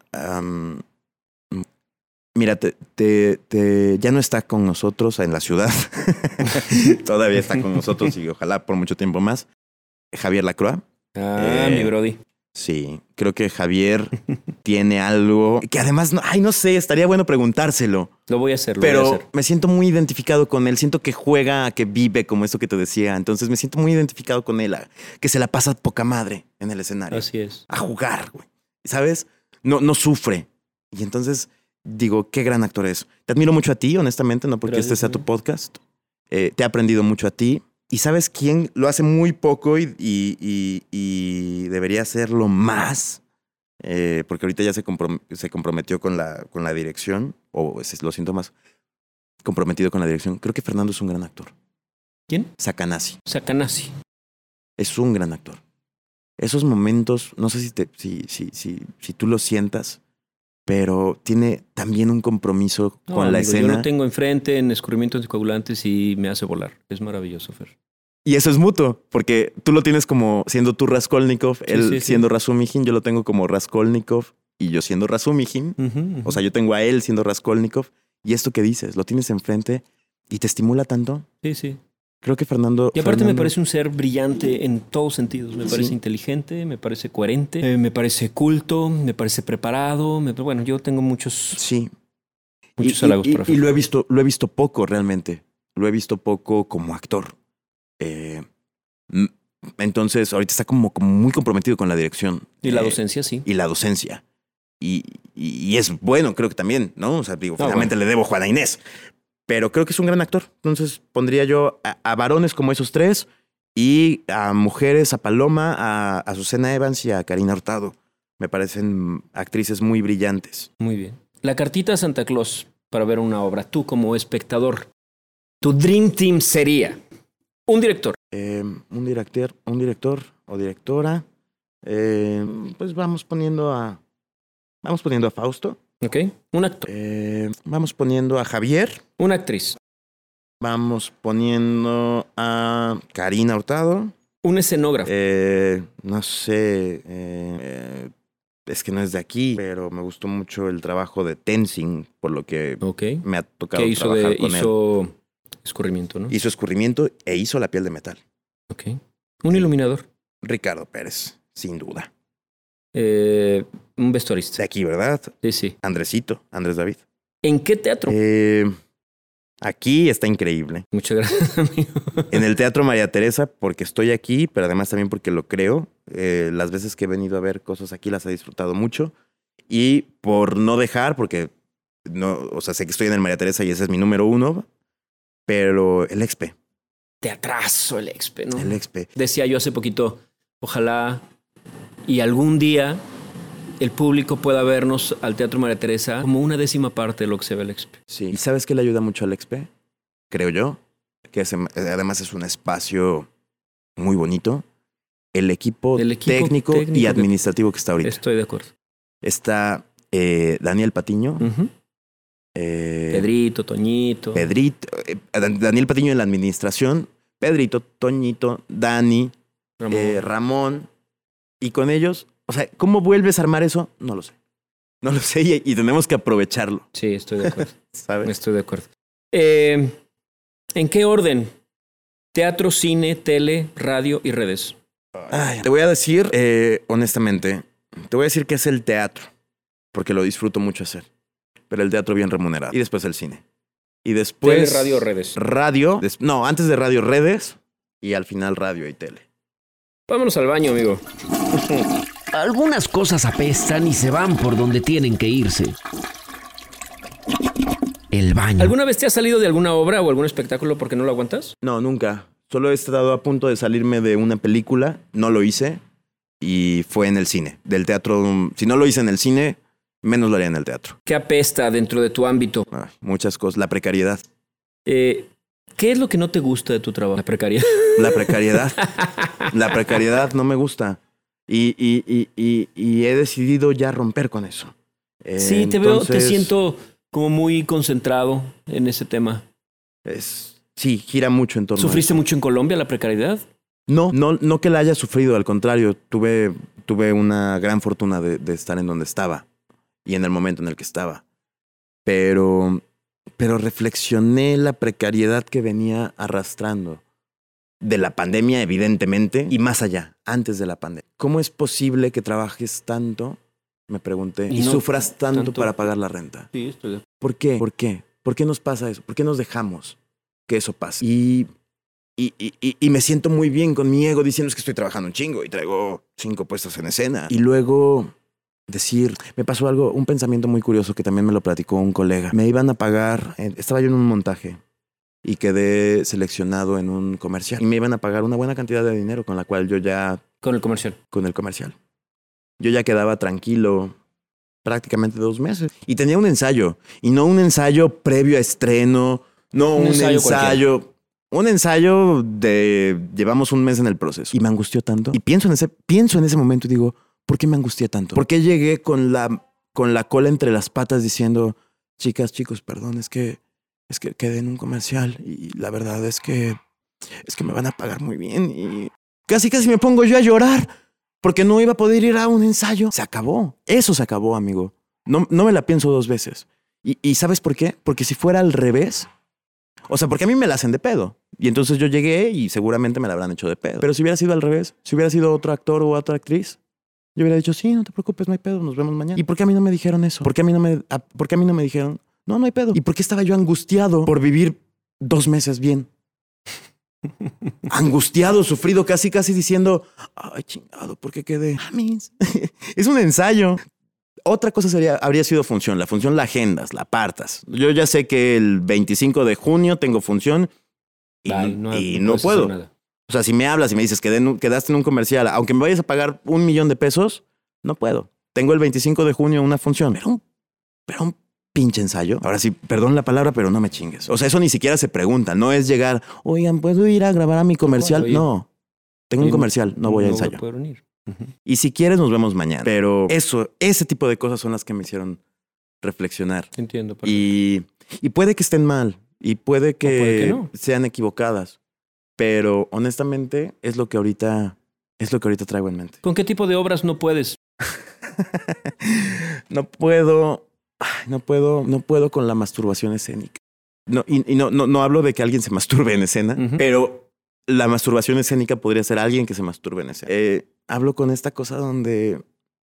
mira, te, te, te- ya no está con nosotros en la ciudad. Todavía está con nosotros y ojalá por mucho tiempo más. Javier Lacroix. Ah, Eh, mi Brody. Sí, creo que Javier tiene algo que además, no, ay, no sé, estaría bueno preguntárselo. Lo voy a hacer, lo voy a Pero hacer. me siento muy identificado con él. Siento que juega, que vive, como esto que te decía. Entonces me siento muy identificado con él, a- que se la pasa poca madre en el escenario. Así es. A jugar, güey. ¿Sabes? No, no sufre. Y entonces digo, qué gran actor es. Te admiro mucho a ti, honestamente, no porque Gracias, este sea tu amigo. podcast. Eh, te he aprendido mucho a ti. Y sabes quién lo hace muy poco y, y- y- y debería hacerlo más. Eh, porque ahorita ya se, comprom- se comprometió con la, con la dirección, o ese- lo siento más, comprometido con la dirección. Creo que Fernando es un gran actor. ¿Quién? Sacanasi. Sacanasi. Es un gran actor. Esos momentos, no sé si, te, si, si, si, si tú lo sientas, pero tiene también un compromiso No, con la amigo, escena. Yo lo tengo enfrente en escurrimiento anticoagulantes y me hace volar. Es maravilloso, Fer. Y eso es mutuo, porque tú lo tienes como siendo tú Raskolnikov, él sí, sí. siendo Razumijin, yo lo tengo como Raskolnikov y yo siendo Razumijin. Ujú, ujú. O sea, yo tengo a él siendo Raskolnikov y esto que dices, lo tienes enfrente y te estimula tanto. sí, sí. Creo que Fernando. Y aparte me parece un ser brillante en todos sentidos. Me parece Sí. inteligente, me parece coherente, eh, me parece culto, me parece preparado. me- bueno, yo tengo muchos... Sí. Muchos y, halagos y- para y lo he visto, lo he visto poco realmente. Lo he visto poco como actor. Eh, entonces, ahorita está como, como muy comprometido con la dirección. Y la Eh, docencia, sí. y la docencia. Y, es bueno, creo que también, ¿no? O sea, digo, finalmente le debo a Juana Inés. Pero creo que es un gran actor. Entonces pondría yo a, a varones como esos tres y a mujeres, a Paloma, a, a Susana Evans y a Karina Hurtado. Me parecen actrices muy brillantes. Muy bien. La cartita a Santa Claus para ver una obra. Tú como espectador, tu Dream Team sería un director. Eh, un director, un director o directora. eh, pues vamos poniendo a. Vamos poniendo a Fausto. ¿Ok? Un actor. eh, vamos poniendo a Javier. Una actriz. Vamos poniendo a Karina Hurtado. Un escenógrafo. Eh, no sé. eh, eh, es que no es de aquí, pero me gustó mucho el trabajo de Tenzing, por lo que ok. me ha tocado Que hizo, trabajar de, con él. hizo escurrimiento, ¿no? Hizo escurrimiento e hizo la piel de metal. Ok. Un iluminador. Ricardo Pérez, sin duda. Eh, un De vestuarista. aquí, ¿verdad? Sí, sí. Andresito, Andrés David. ¿En qué teatro? Eh, aquí está increíble. Muchas gracias, amigo. En el Teatro María Teresa, porque estoy aquí, pero además también porque lo creo. Eh, las veces que he venido a ver cosas aquí las he disfrutado mucho. Y por no dejar, porque no, o sea, sé que estoy en el María Teresa y ese es mi número uno, pero el Expe, Teatrazo el expe, ¿no? el Expe. Decía yo hace poquito, ojalá y algún día el público pueda vernos al Teatro María Teresa como una décima parte de lo que se ve el expe. Sí. ¿Y sabes qué le ayuda mucho al Expe? Creo yo, que es- además es un espacio muy bonito. El equipo, El equipo técnico, técnico y administrativo que está ahorita. Estoy de acuerdo. Está eh, Daniel Patiño, eh, Pedrito, Toñito. Pedrito, eh, Dan- Daniel Patiño en la administración, Pedrito, Toñito, Dani, Ramón. Ramón, y con ellos, o sea, ¿cómo vuelves a armar eso? No lo sé. No lo sé y, y tenemos que aprovecharlo, Sí, estoy de acuerdo. ¿sabes? estoy de acuerdo. Eh, ¿En qué orden? Teatro, cine, tele, radio y redes. Ay, te voy a decir, eh, honestamente, te voy a decir que es el teatro, porque lo disfruto mucho hacer, pero el teatro bien remunerado. Y después el cine. Y después... Tele, radio, redes. Radio, no, antes de radio, redes, y al final radio y tele. Vámonos al baño, amigo. Algunas cosas apestan y se van por donde tienen que irse. El baño. ¿Alguna vez te has salido de alguna obra o algún espectáculo porque no lo aguantas? No, nunca. Solo he estado a punto de salirme de una película, no lo hice y fue en el cine. Del teatro, si no lo hice en el cine, menos lo haría en el teatro. ¿Qué apesta dentro de tu ámbito? Ay, muchas cosas. La precariedad. Eh, ¿Qué es lo que no te gusta de tu trabajo? La precariedad. La precariedad. la precariedad no me gusta. Y, y, y, y, y he decidido ya romper con eso. Eh, Sí, te veo, te entonces, siento como muy concentrado en ese tema. es- sí, gira mucho en torno a ¿Sufriste eso. mucho en Colombia la precariedad? No, no, no que la haya sufrido, al contrario, tuve, tuve una gran fortuna de, de estar en donde estaba y en el momento en el que estaba. Pero, pero reflexioné la precariedad que venía arrastrando de la pandemia, evidentemente, y más allá, antes de la pandemia. ¿Cómo es posible que trabajes tanto, me pregunté, Y y, no sufras tanto, tanto. para pagar la renta? Sí, estoy ¿Por qué? ¿Por qué? ¿Por qué nos pasa eso? ¿Por qué nos dejamos que eso pase? Y, y, y- y- y me siento muy bien con mi ego diciendo es que estoy trabajando un chingo y traigo cinco puestos en escena. Y luego decir, me pasó algo, un pensamiento muy curioso que también me lo platicó un colega. Me iban a pagar, eh, estaba yo en un montaje y quedé seleccionado en un comercial y me iban a pagar una buena cantidad de dinero con la cual yo ya Con el comercial. con el comercial. Yo ya quedaba tranquilo prácticamente dos meses. Y tenía un ensayo. Y no un ensayo previo a estreno, no Un un, ensayo ensayo. Un ensayo de llevamos un mes en el proceso. Y me angustió tanto. Y pienso en ese, pienso en ese momento y digo, ¿por qué me angustié tanto? ¿Por qué llegué con la, con la cola entre las patas diciendo, chicas, chicos, perdón, es que, es que quedé en un comercial y la verdad es que, es que me van a pagar muy bien y casi casi me pongo yo a llorar porque no iba a poder ir a un ensayo. Se acabó. Eso se acabó, amigo. No, no me la pienso dos veces. Y, y ¿sabes por qué? Porque si fuera al revés, o sea, porque a mí me la hacen de pedo. Y entonces yo llegué y seguramente me la habrán hecho de pedo. Pero si hubiera sido al revés, si hubiera sido otro actor o otra actriz, yo hubiera dicho, sí, no te preocupes, no hay pedo, nos vemos mañana. ¿Y por qué a mí no me dijeron eso? ¿Por qué a mí no me, a- por qué a mí no me dijeron, No, no hay pedo. ¿Y por qué estaba yo angustiado por vivir dos meses bien? angustiado, sufrido, casi, casi diciendo, ay, chingado, ¿por qué quedé? es un ensayo. Otra cosa sería, habría sido función. La función la agendas, la apartas. Yo ya sé que el 25 de junio tengo función y no, y no puedo. O sea, si me hablas y me dices que quedaste en un comercial, aunque me vayas a pagar un millón de pesos, no puedo. Tengo el 25 de junio una función. Pero un, pero un pinche ensayo. Ahora sí, perdón la palabra, pero no me chingues. O sea, eso ni siquiera se pregunta. No es llegar, oigan, ¿puedo ir a grabar a mi comercial? No. Tengo un comercial, no voy a ensayo. Y si quieres, nos vemos mañana. Pero eso, ese tipo de cosas son las que me hicieron reflexionar. Entiendo. Y, y puede que estén mal. Y puede que, sean equivocadas. Pero honestamente es lo que ahorita es lo que ahorita traigo en mente. ¿Con qué tipo de obras no puedes? no puedo, no puedo, no puedo con la masturbación escénica. No, y, no, no, no, hablo de que alguien se masturbe en escena, pero la masturbación escénica podría ser alguien que se masturbe en escena. Eh, hablo con esta cosa donde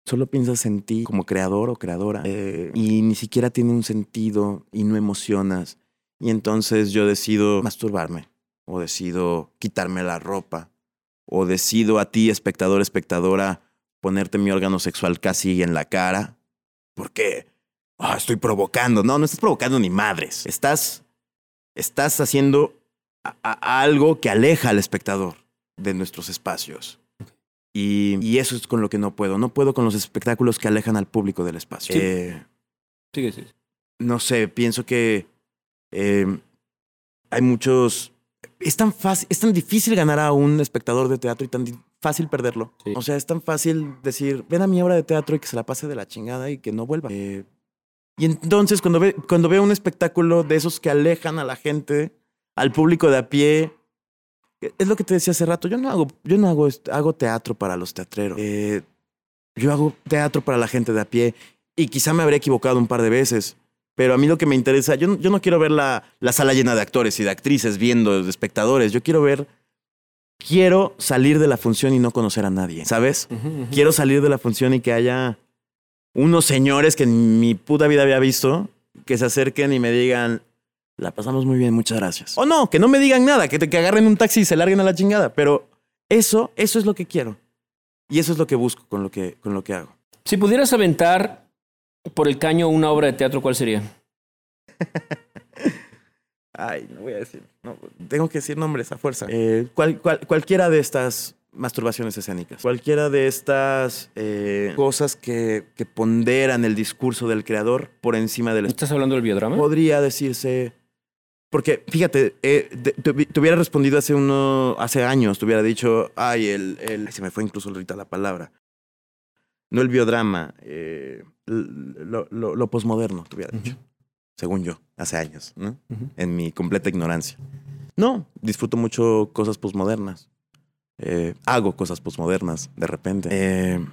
solo piensas en ti como creador o creadora eh, y ni siquiera tiene un sentido y no emocionas. Y entonces yo decido masturbarme o decido quitarme la ropa o decido a ti, espectador, espectadora, ponerte mi órgano sexual casi en la cara porque ah, estoy provocando. No, no estás provocando ni madres. Estás, estás haciendo algo que aleja al espectador de nuestros espacios. Y, y, eso es con lo que no puedo. No puedo con los espectáculos que alejan al público del espacio. Sí. Eh, sí, sí. No sé, pienso que eh, hay muchos... Es tan, fácil, es tan difícil ganar a un espectador de teatro y tan fácil perderlo. O sea, es tan fácil decir, ven a mi obra de teatro y que se la pase de la chingada y que no vuelva. Eh, y entonces cuando, ve, cuando veo un espectáculo de esos que alejan a la gente, al público de a pie, es lo que te decía hace rato, yo no hago, yo no hago, hago teatro para los teatreros. Eh, yo hago teatro para la gente de a pie y quizá me habría equivocado un par de veces, pero a mí lo que me interesa, yo, yo no quiero ver la, la sala llena de actores y de actrices viendo, de espectadores, yo quiero ver, quiero salir de la función y no conocer a nadie, ¿sabes? Quiero salir de la función y que haya unos señores que en mi puta vida había visto, que se acerquen y me digan, la pasamos muy bien, muchas gracias. O no, que no me digan nada, que, te, que agarren un taxi y se larguen a la chingada, pero eso, eso es lo que quiero. Y eso es lo que busco con lo que, con lo que hago. Si pudieras aventar por el caño una obra de teatro, ¿cuál sería? Ay, no voy a decir. No, tengo que decir nombres a fuerza. Eh, cual, cualquiera de estas masturbaciones escénicas. Cualquiera de estas eh, cosas que, que, ponderan el discurso del creador por encima del... ¿Estás hablando del biodrama? Podría decirse... Porque, fíjate, eh, te, hubiera respondido hace uno, hace años, te hubiera dicho, ay, el, el, se me fue incluso ahorita la palabra. No el biodrama, eh, lo, lo, lo, posmoderno, te hubiera dicho. Según yo, hace años, ¿no? En mi completa ignorancia. No, disfruto mucho cosas posmodernas. Eh, hago cosas posmodernas de repente. Eh,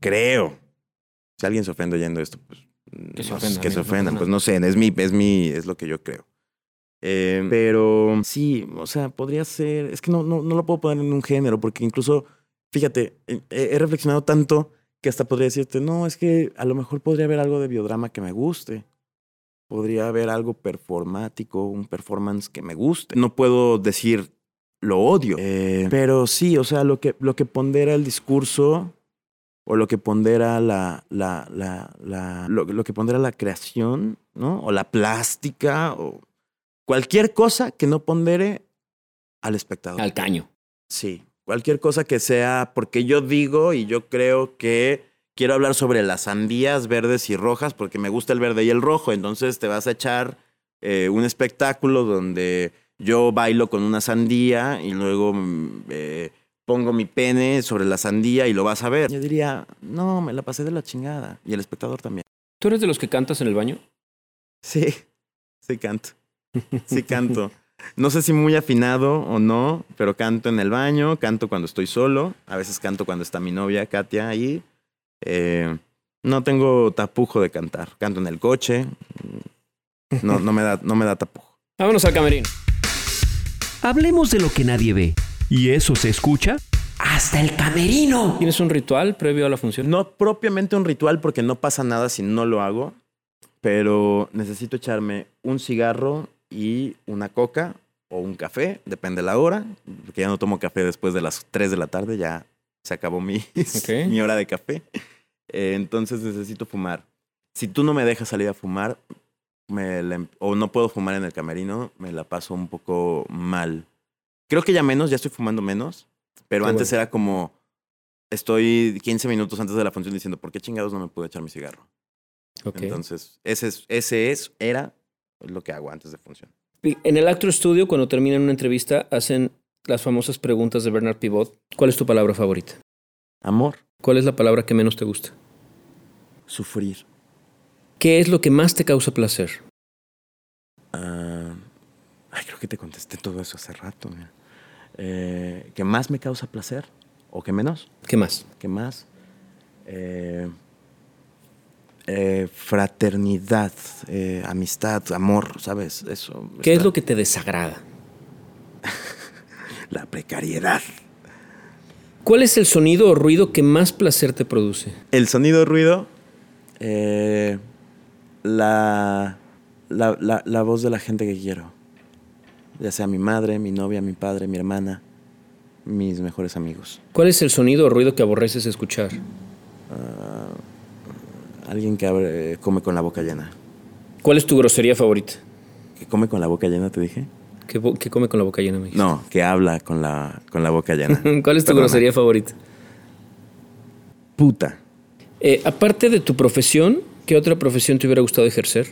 creo. Si alguien se ofende oyendo esto, pues. Que se ofendan. Que se ofendan, pues no sé, es mi, es mi, es lo que yo creo. Eh, pero sí, o sea, podría ser. Es que no, no, no lo puedo poner en un género, porque incluso, fíjate, he, reflexionado tanto que hasta podría decirte, no, es que a lo mejor podría haber algo de biodrama que me guste. Podría haber algo performático, un performance que me guste. No puedo decir lo odio. Eh, pero sí, o sea, lo que, lo que pondera el discurso o lo que pondera la, la, la, la lo, lo, que pondera la creación, ¿no? O la plástica, o cualquier cosa que no pondere al espectador. Al caño. Sí, cualquier cosa que sea, porque yo digo y yo creo que quiero hablar sobre las sandías verdes y rojas porque me gusta el verde y el rojo, entonces te vas a echar eh, un espectáculo donde yo bailo con una sandía y luego mm, eh, pongo mi pene sobre la sandía y lo vas a ver. Yo diría, no, me la pasé de la chingada. Y el espectador también. ¿Tú eres de los que cantas en el baño? Sí, sí canto. Sí canto. No sé si muy afinado o no, pero canto en el baño, canto cuando estoy solo, a veces canto cuando está mi novia Katia ahí. Eh, no tengo tapujo de cantar, canto en el coche. No, no, me, da, no me da tapujo. Vámonos al camerino. Hablemos de lo que nadie ve. ¿Y eso se escucha? Hasta el camerino. ¿Tienes un ritual previo a la función? No propiamente un ritual porque no pasa nada si no lo hago. pero necesito echarme un cigarro y una coca o un café, depende de la hora, porque ya no tomo café después de las 3 de la tarde, ya se acabó mi, mi hora de café. Eh, entonces necesito fumar. Si tú no me dejas salir a fumar, me la em- o no puedo fumar en el camerino, me la paso un poco mal. Creo que ya menos, ya estoy fumando menos, pero Qué antes bueno. era como, estoy 15 minutos antes de la función diciendo, ¿por qué chingados no me puedo echar mi cigarro? Entonces, ese es, ese es, era lo que hago antes de función. En el Actor Studio, cuando terminan una entrevista, hacen las famosas preguntas de Bernard Pivot. ¿Cuál es tu palabra favorita? Amor, ¿Cuál es la palabra que menos te gusta? sufrir. ¿Qué es lo que más te causa placer? Ah, ay, creo que te contesté todo eso hace rato. mira. Eh, ¿Qué más me causa placer? ¿O qué menos? ¿Qué más? ¿Qué más? Eh, eh, fraternidad, eh, amistad, amor, ¿sabes? Eso. ¿Qué es lo que te desagrada? La precariedad. ¿Cuál es el sonido o ruido que más placer te produce? El sonido ruido, eh, la, la, la, la voz de la gente que quiero. Ya sea mi madre, mi novia, mi padre, mi hermana, mis mejores amigos. ¿Cuál es el sonido o ruido que aborreces escuchar? Alguien que abre- come con la boca llena. ¿Cuál es tu grosería favorita? ¿Que come con la boca llena, te dije? ¿Qué, bo- qué come con la boca llena? me dijiste? No, que habla con la, con la boca llena. ¿Cuál es tu Perdona. grosería favorita? Puta. Eh, aparte de tu profesión, ¿qué otra profesión te hubiera gustado ejercer?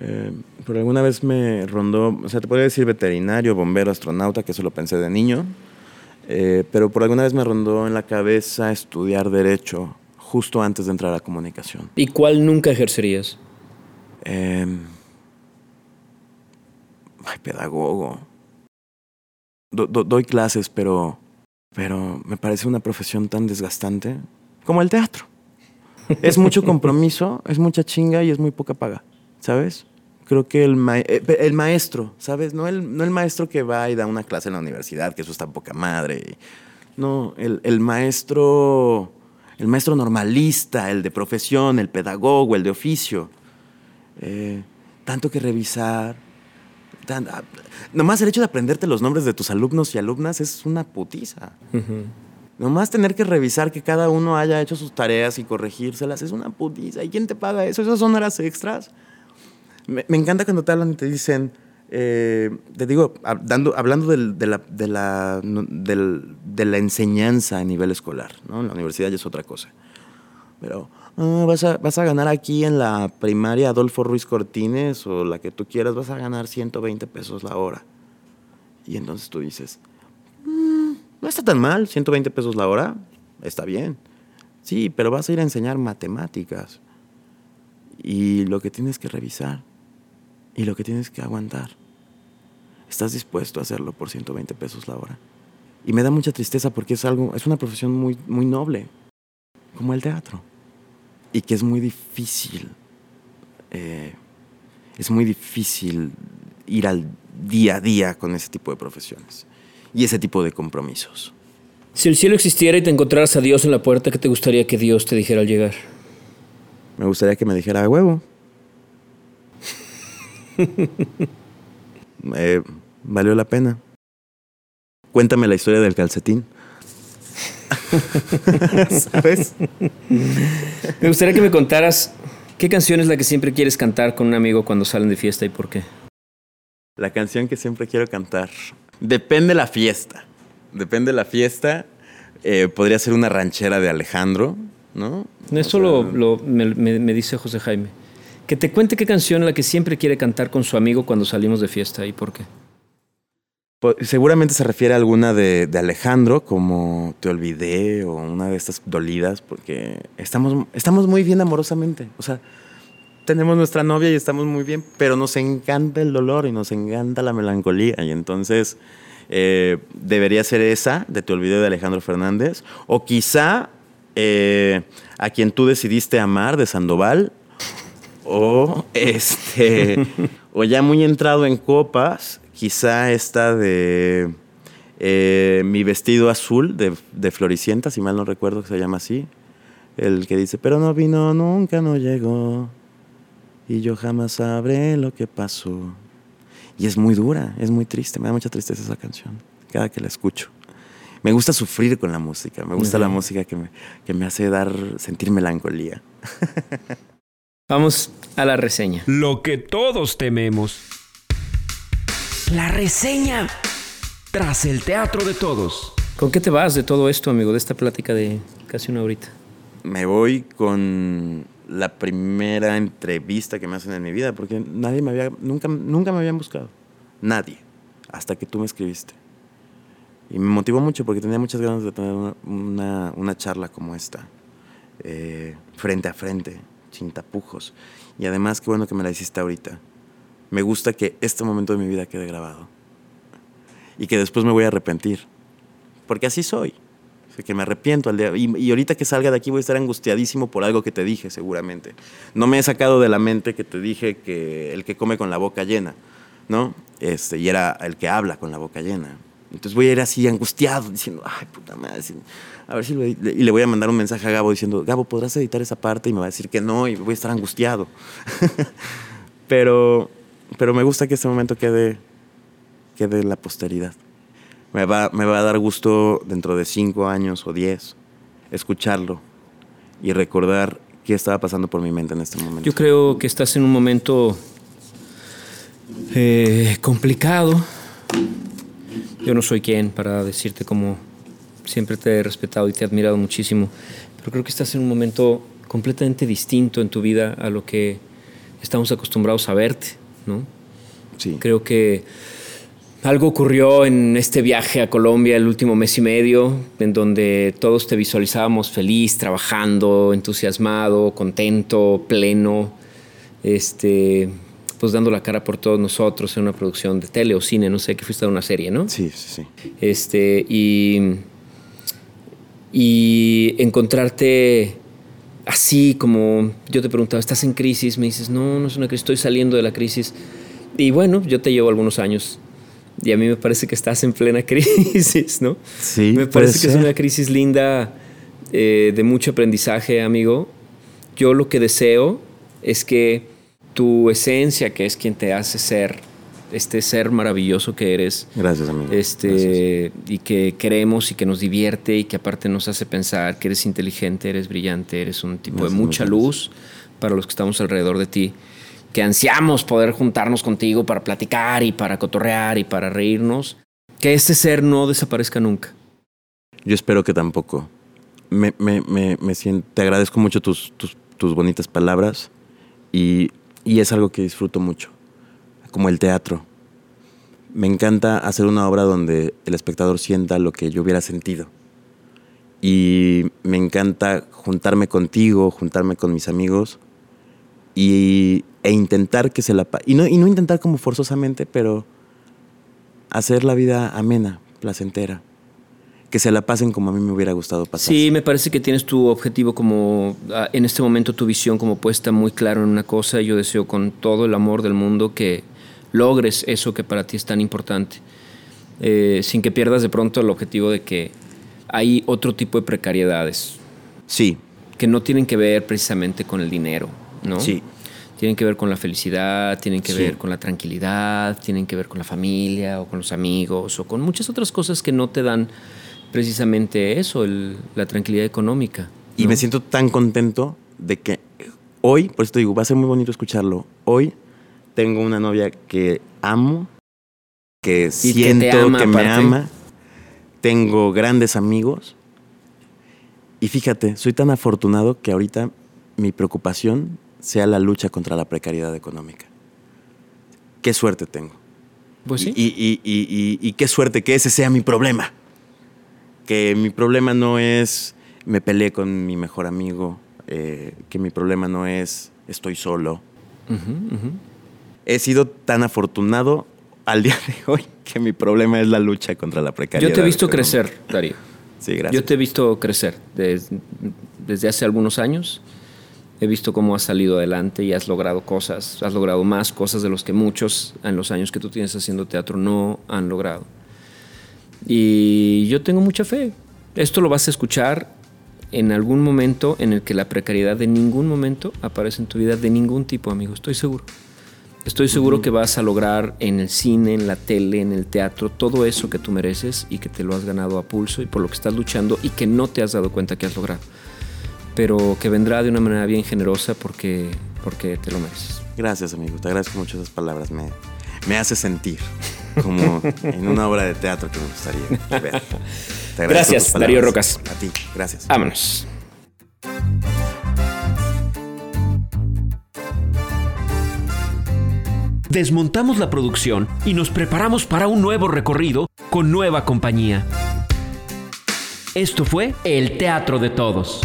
Eh, por alguna vez me rondó, o sea, te podría decir veterinario, bombero, astronauta, que eso lo pensé de niño, eh, pero por alguna vez me rondó en la cabeza estudiar derecho justo antes de entrar a comunicación. ¿Y cuál nunca ejercerías? Eh, ay, pedagogo. Do- do- doy clases, pero, pero me parece una profesión tan desgastante como el teatro. Es mucho compromiso, es mucha chinga y es muy poca paga, ¿sabes? Creo que el, ma- eh, el maestro, ¿sabes? No el, no el maestro que va y da una clase en la universidad, que eso está poca madre. No, el, el maestro, el maestro normalista, el de profesión, el pedagogo, el de oficio. Eh, tanto que revisar. tan- ah, nomás el hecho de aprenderte los nombres de tus alumnos y alumnas es una putiza. Nomás tener que revisar que cada uno haya hecho sus tareas y corregírselas es una putiza. ¿Y quién te paga eso? ¿Esas son horas extras? Me, me encanta cuando te hablan y te dicen, eh, te digo, hablando del- de, la, de, la, de la enseñanza a nivel escolar, ¿no? En la universidad ya es otra cosa. Pero ah, vas, a, vas a ganar aquí en la primaria Adolfo Ruiz Cortines o la que tú quieras, vas a ganar 120 pesos la hora. Y entonces tú dices, "Mm, no está tan mal, 120 pesos la hora, está bien. Sí, pero vas a ir a enseñar matemáticas. Y lo que tienes que revisar y lo que tienes que aguantar. ¿Estás dispuesto a hacerlo por 120 pesos la hora? Y me da mucha tristeza porque es algo, es una profesión muy, muy noble, como el teatro. Y que es muy difícil. eh, es muy difícil ir al día a día con ese tipo de profesiones y ese tipo de compromisos. Si el cielo existiera y te encontraras a Dios en la puerta, ¿qué te gustaría que Dios te dijera al llegar? Me gustaría que me dijera, "A huevo. Eh, valió la pena. Cuéntame la historia del calcetín. ¿Sabes? Me gustaría que me contaras qué canción es la que siempre quieres cantar con un amigo cuando salen de fiesta y por qué. La canción que siempre quiero cantar. Depende la fiesta. Depende la fiesta. Eh, podría ser una ranchera de Alejandro, ¿no? Eso O sea, lo, lo- me, me- me dice José Jaime. Que te cuente qué canción es la que siempre quiere cantar con su amigo cuando salimos de fiesta y por qué. po- Seguramente se refiere a alguna de, de Alejandro, como Te olvidé o una de estas dolidas, porque estamos, estamos muy bien amorosamente. O sea, tenemos nuestra novia y estamos muy bien, pero nos encanta el dolor y nos encanta la melancolía. Y entonces eh, debería ser esa, de Te olvidé de Alejandro Fernández, o quizá eh, a quien tú decidiste amar, de Sandoval, o este, o ya muy entrado en copas, quizá esta de eh, Mi vestido azul de, de Floricienta, si mal no recuerdo que se llama así. El que dice, pero no vino, nunca no llegó. y yo jamás sabré lo que pasó. Y es muy dura, es muy triste, me da mucha tristeza esa canción, cada que la escucho. Me gusta sufrir con la música, me gusta la música que me, que me hace dar, sentir melancolía. Vamos a la reseña. Lo que todos tememos. La reseña. Tras el teatro de todos. ¿Con qué te vas de todo esto, amigo, de esta plática de casi una horita? Me voy con la primera entrevista que me hacen en mi vida, porque nadie me había, nunca, nunca me habían buscado. Nadie. Hasta que tú me escribiste. Y me motivó mucho porque tenía muchas ganas de tener una, una, una charla como esta, eh, frente a frente, sin tapujos. Y además, qué bueno que me la hiciste ahorita. Me gusta que este momento de mi vida quede grabado. Y que después me voy a arrepentir. Porque así soy. O que me arrepiento al día. Y, ahorita que salga de aquí voy a estar angustiadísimo por algo que te dije, seguramente. No me he sacado de la mente que te dije que el que come con la boca llena, ¿no? Este, y era el que habla con la boca llena. Entonces voy a ir así angustiado, diciendo, ay, puta madre. A ver si y le voy a mandar un mensaje a Gabo diciendo, Gabo, ¿podrás editar esa parte? Y me va a decir que no, y voy a estar angustiado. pero, pero me gusta que este momento quede, quede la posteridad. Me va, me va a dar gusto dentro de cinco años o diez escucharlo y recordar qué estaba pasando por mi mente en este momento. Yo creo que estás en un momento eh, complicado yo no soy quien para decirte cómo siempre te he respetado y te he admirado muchísimo, pero creo que estás en un momento completamente distinto en tu vida a lo que estamos acostumbrados a verte, ¿no? Sí. Creo que algo ocurrió en este viaje a Colombia el último mes y medio, en donde todos te visualizábamos feliz, trabajando, entusiasmado, contento, pleno, este, pues dando la cara por todos nosotros en una producción de tele o cine, no sé, que fuiste a una serie, ¿no? Sí, sí, sí. Este, y, y encontrarte así como yo te preguntaba, ¿estás en crisis? Me dices, no, no es una crisis, estoy saliendo de la crisis. Y bueno, yo te llevo algunos años y a mí me parece que estás en plena crisis, ¿no? Sí. Me parece que es una crisis linda, eh, de mucho aprendizaje, amigo. Yo lo que deseo es que tu esencia, que es quien te hace ser, este ser maravilloso que eres. Gracias, amigo. Este, Y que queremos y que nos divierte y que aparte nos hace pensar que eres inteligente, eres brillante, eres un tipo Gracias, de mucha luz para los que estamos alrededor de ti. Que ansiamos poder juntarnos contigo para platicar y para cotorrear y para reírnos. Que ese ser no desaparezca nunca. Yo espero que tampoco. Me, me, me, me siento, te agradezco mucho tus, tus, tus bonitas palabras y y es algo que disfruto mucho, como el teatro. Me encanta hacer una obra donde el espectador sienta lo que yo hubiera sentido. Y me encanta juntarme contigo, juntarme con mis amigos y, e intentar que se la... Y no, y no intentar como forzosamente, pero hacer la vida amena, placentera que se la pasen como a mí me hubiera gustado pasar. Sí, me parece que tienes tu objetivo como, ah, en este momento tu visión como puesta muy claro en una cosa. Yo deseo con todo el amor del mundo que logres eso que para ti es tan importante, eh, sin que pierdas de pronto el objetivo de que hay otro tipo de precariedades. Sí. Que no tienen que ver precisamente con el dinero, ¿no? Sí. Tienen que ver con la felicidad, tienen que Sí. ver con la tranquilidad, tienen que ver con la familia o con los amigos o con muchas otras cosas que no te dan precisamente eso, el- la tranquilidad económica. Y me siento tan contento de que hoy, por eso te digo, va a ser muy bonito escucharlo. Hoy tengo una novia que amo, que siento ama, que me ama. Tengo grandes amigos. Y fíjate, soy tan afortunado que ahorita mi preocupación sea la lucha contra la precariedad económica. Qué suerte tengo. Pues sí. Y, y- y- y- qué suerte que ese sea mi problema. Que mi problema no es me peleé con mi mejor amigo, eh, que mi problema no es estoy solo. Ujú, ujú. He sido tan afortunado al día de hoy que mi problema es la lucha contra la precariedad. Yo te he visto económica. crecer, Darío. Sí, gracias. Yo te he visto crecer des- desde hace algunos años. He visto cómo has salido adelante y has logrado cosas, has logrado más cosas de los que muchos en los años que tú tienes haciendo teatro no han logrado. Y yo tengo mucha fe. Esto lo vas a escuchar en algún momento en el que la precariedad de ningún momento aparece en tu vida de ningún tipo, amigo. Estoy seguro. Estoy seguro que vas a lograr en el cine, en la tele, en el teatro, todo eso que tú mereces y que te lo has ganado a pulso y por lo que estás luchando y que no te has dado cuenta que has logrado. Pero que vendrá de una manera bien generosa porque, porque te lo mereces. Gracias, amigo. Te agradezco mucho esas palabras. Me, me hace sentir como en una obra de teatro que me gustaría ver. Te agradezco Gracias. Darío Rocas. A ti, gracias. Vámonos. Desmontamos la producción y nos preparamos para un nuevo recorrido con nueva compañía. Esto fue El Teatro de Todos.